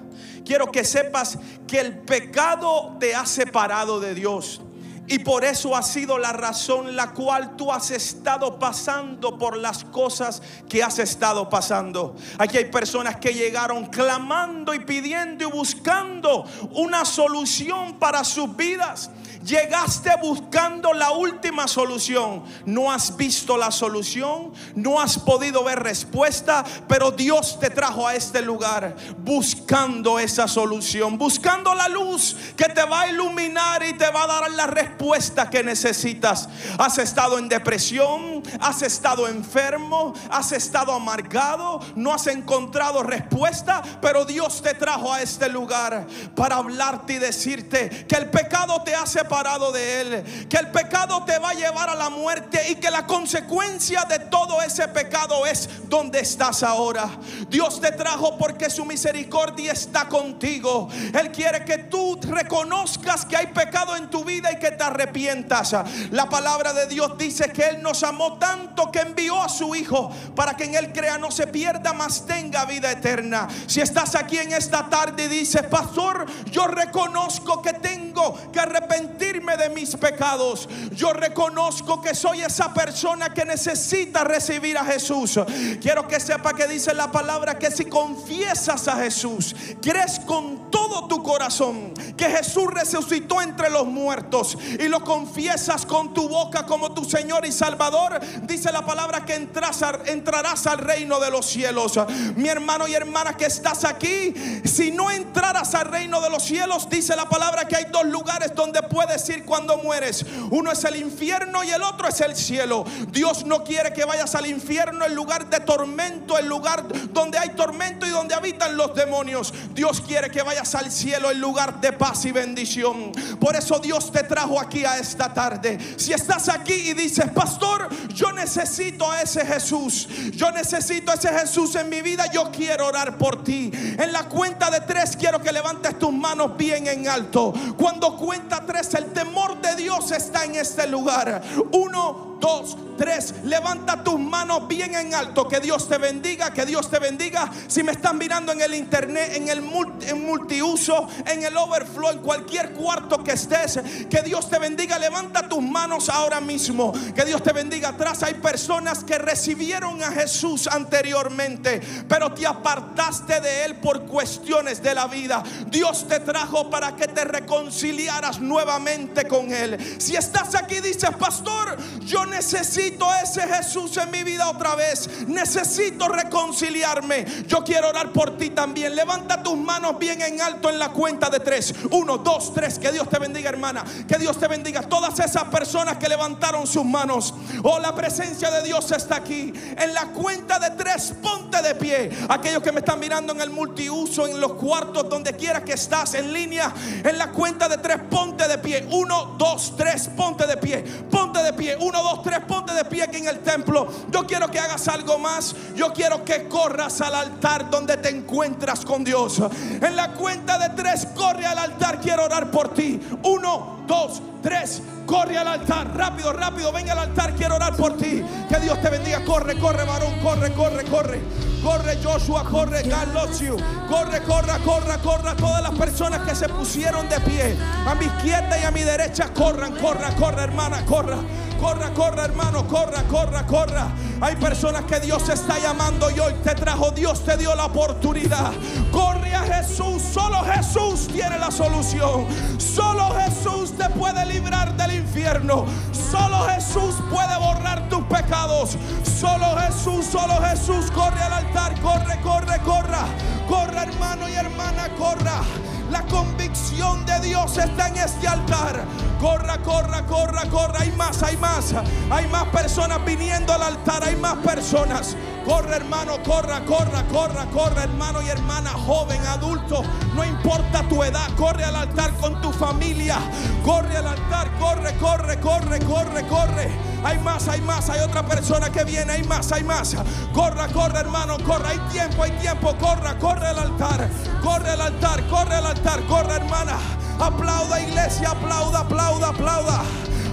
Quiero que sepas que el pecado te ha separado de Dios. Y por eso ha sido la razón la cual tú has estado pasando por las cosas que has estado pasando. Aquí hay personas que llegaron clamando y pidiendo y buscando una solución para sus vidas. Llegaste buscando la última solución. No has visto la solución, no has podido ver respuesta, pero Dios te trajo a este lugar buscando esa solución, buscando la luz que te va a iluminar y te va a dar la respuesta que necesitas. Has estado en depresión, has estado enfermo, has estado amargado, no has encontrado respuesta, pero Dios te trajo a este lugar para hablarte y decirte que el pecado te ha separado de Él, que el pecado te va a llevar a la muerte y que la consecuencia de todo ese pecado es donde estás ahora. Dios te trajo porque su misericordia está contigo. Él quiere que tú reconozcas que hay pecado en tu vida y que te arrepientas. La palabra de Dios dice que Él nos amó tanto que envió a su Hijo para que en Él crea no se pierda, mas tenga vida eterna. Si estás aquí en esta tarde y dices, pastor, yo reconozco que tengo que arrepentir arrepentirme de mis pecados. Yo reconozco que soy esa persona que necesita recibir a Jesús. Quiero que sepa que dice la palabra que si confiesas a Jesús, crees con todo tu corazón que Jesús resucitó entre los muertos y lo confiesas con tu boca como tu Señor y Salvador, dice la palabra que entrarás al reino de los cielos. Mi hermano y hermana que estás aquí, si no entraras al reino de los cielos, dice la palabra que hay dos lugares donde puedes ir cuando mueres. Uno es el infierno y el otro es el cielo. Dios no quiere que vayas al infierno, el lugar de tormento, el lugar donde hay tormento y donde habitan los demonios. Dios quiere que vayas al cielo, el lugar de paz y bendición. Por eso Dios te trajo aquí a esta tarde. Si estás aquí y dices, pastor, yo necesito a ese Jesús. Yo necesito a ese Jesús en mi vida. Yo quiero orar por ti. En la cuenta de tres quiero que levantes tus manos bien en alto. Cuando cuenta tres, el temor de Dios está en este lugar. Uno, dos, tres. Levanta tus manos bien en alto. Que Dios te bendiga, que Dios te bendiga. Si me están mirando en el internet, en el en multiuso, en el overflow, en cualquier cuarto que estés, que Dios te bendiga. Levanta tus manos ahora mismo. Que Dios te bendiga. Atrás hay personas que recibieron a Jesús anteriormente, pero te apartaste de Él por cuestiones de la vida. Dios te trajo para que te reconciliaras nuevamente con Él. Si estás aquí, dices, pastor, yo necesito a ese Jesús en mi vida otra vez. Necesito reconciliarme. Yo quiero orar por ti también. Levanta tus manos bien en alto en la cuenta de tres. Uno, dos, tres. Que Dios te bendiga, hermana. Que Dios te bendiga. Todas esas personas que levantaron sus manos. Oh, la presencia de Dios está aquí. En la cuenta de tres, ponte de pie. Aquellos que me están mirando en el multiuso, en los cuartos, donde quiera que estás, en línea. En la cuenta de tres, ponte de pie. Uno, dos, tres, ponte de pie. Ponte de pie. Uno, dos, tres, ponte de pie aquí en el templo. Yo quiero que hagas algo más. Yo quiero que corras al altar donde te encuentras con Dios. En la cuenta de tres, corre al altar. Quiero orar por ti. Uno, dos, tres. Corre al altar. Rápido, rápido. Ven al altar. Quiero orar por ti. Que Dios te bendiga. Corre, corre, varón. Corre, corre, corre. Corre Joshua, corre Carlosio. Corre, corra, corra, corra. Todas las personas que se pusieron de pie. A mi izquierda y a mi derecha. Corran, corra, corra, hermana. Corra. Corra, corra, hermano, corra, corra, corra. Hay personas que Dios está llamando y hoy te trajo, Dios te dio la oportunidad. Corre a Jesús, solo Jesús tiene la solución. Solo Jesús te puede librar del infierno. Solo Jesús puede borrar tus pecados. Solo Jesús, solo Jesús. Corre al altar, corre, corre, corra. Corra, hermano y hermana, corra. La convicción de Dios está en este altar. Corra, corra, corra, corra. Hay más, hay más. Hay más personas viniendo al altar. Hay más personas. Corre, hermano, corra, corra, corra, corra, hermano y hermana, joven, adulto. No importa tu edad. Corre al altar con tu familia. Corre al altar. Corre, corre, corre, corre, corre. Hay más, hay más. Hay otra persona que viene. Hay más, hay más. Corra, corre, hermano, corra. Hay tiempo, hay tiempo. Corra, corre al altar. Corre al altar, corre al altar. Corre, hermana. Aplauda, iglesia. Aplauda, aplauda, aplauda.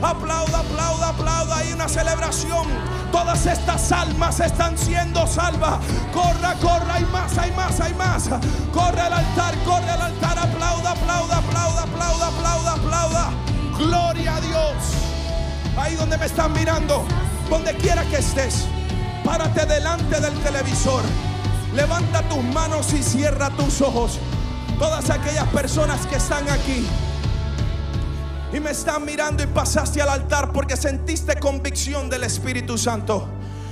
Aplauda, aplauda, aplauda. Hay una celebración. Todas estas almas están siendo salvas. Corra, corra. Hay más, hay más, hay más. Corre al altar, corre al altar. Aplauda, aplauda, aplauda, aplauda, aplauda, aplauda. Gloria a Dios. Ahí donde me están mirando, donde quiera que estés, párate delante del televisor. Levanta tus manos y cierra tus ojos. Todas aquellas personas que están aquí y me están mirando y pasaste al altar porque sentiste convicción del Espíritu Santo.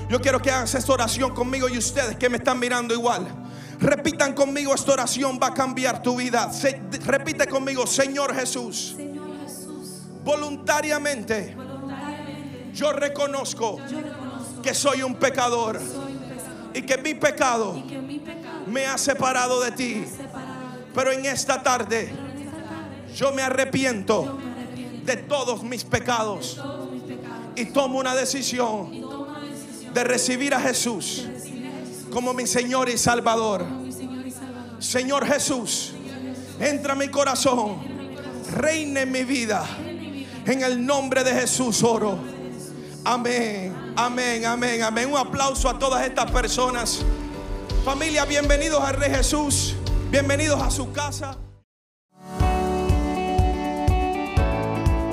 Yo quiero que hagas esta oración conmigo y ustedes que me están mirando igual. Repitan conmigo esta oración, va a cambiar tu vida. Repite conmigo, Señor Jesús, Señor Jesús, voluntariamente yo reconozco que soy un pecador y que mi pecado me ha separado de ti. Pero en esta tarde yo me arrepiento de todos mis pecados y tomo una decisión de recibir a Jesús como mi Señor y Salvador. Señor Jesús, entra en mi corazón, reina en mi vida, En el nombre de Jesús oro. Amén, amén, amén, amén. Un aplauso a todas estas personas. Familia, bienvenidos al Rey Jesús. Bienvenidos a su casa.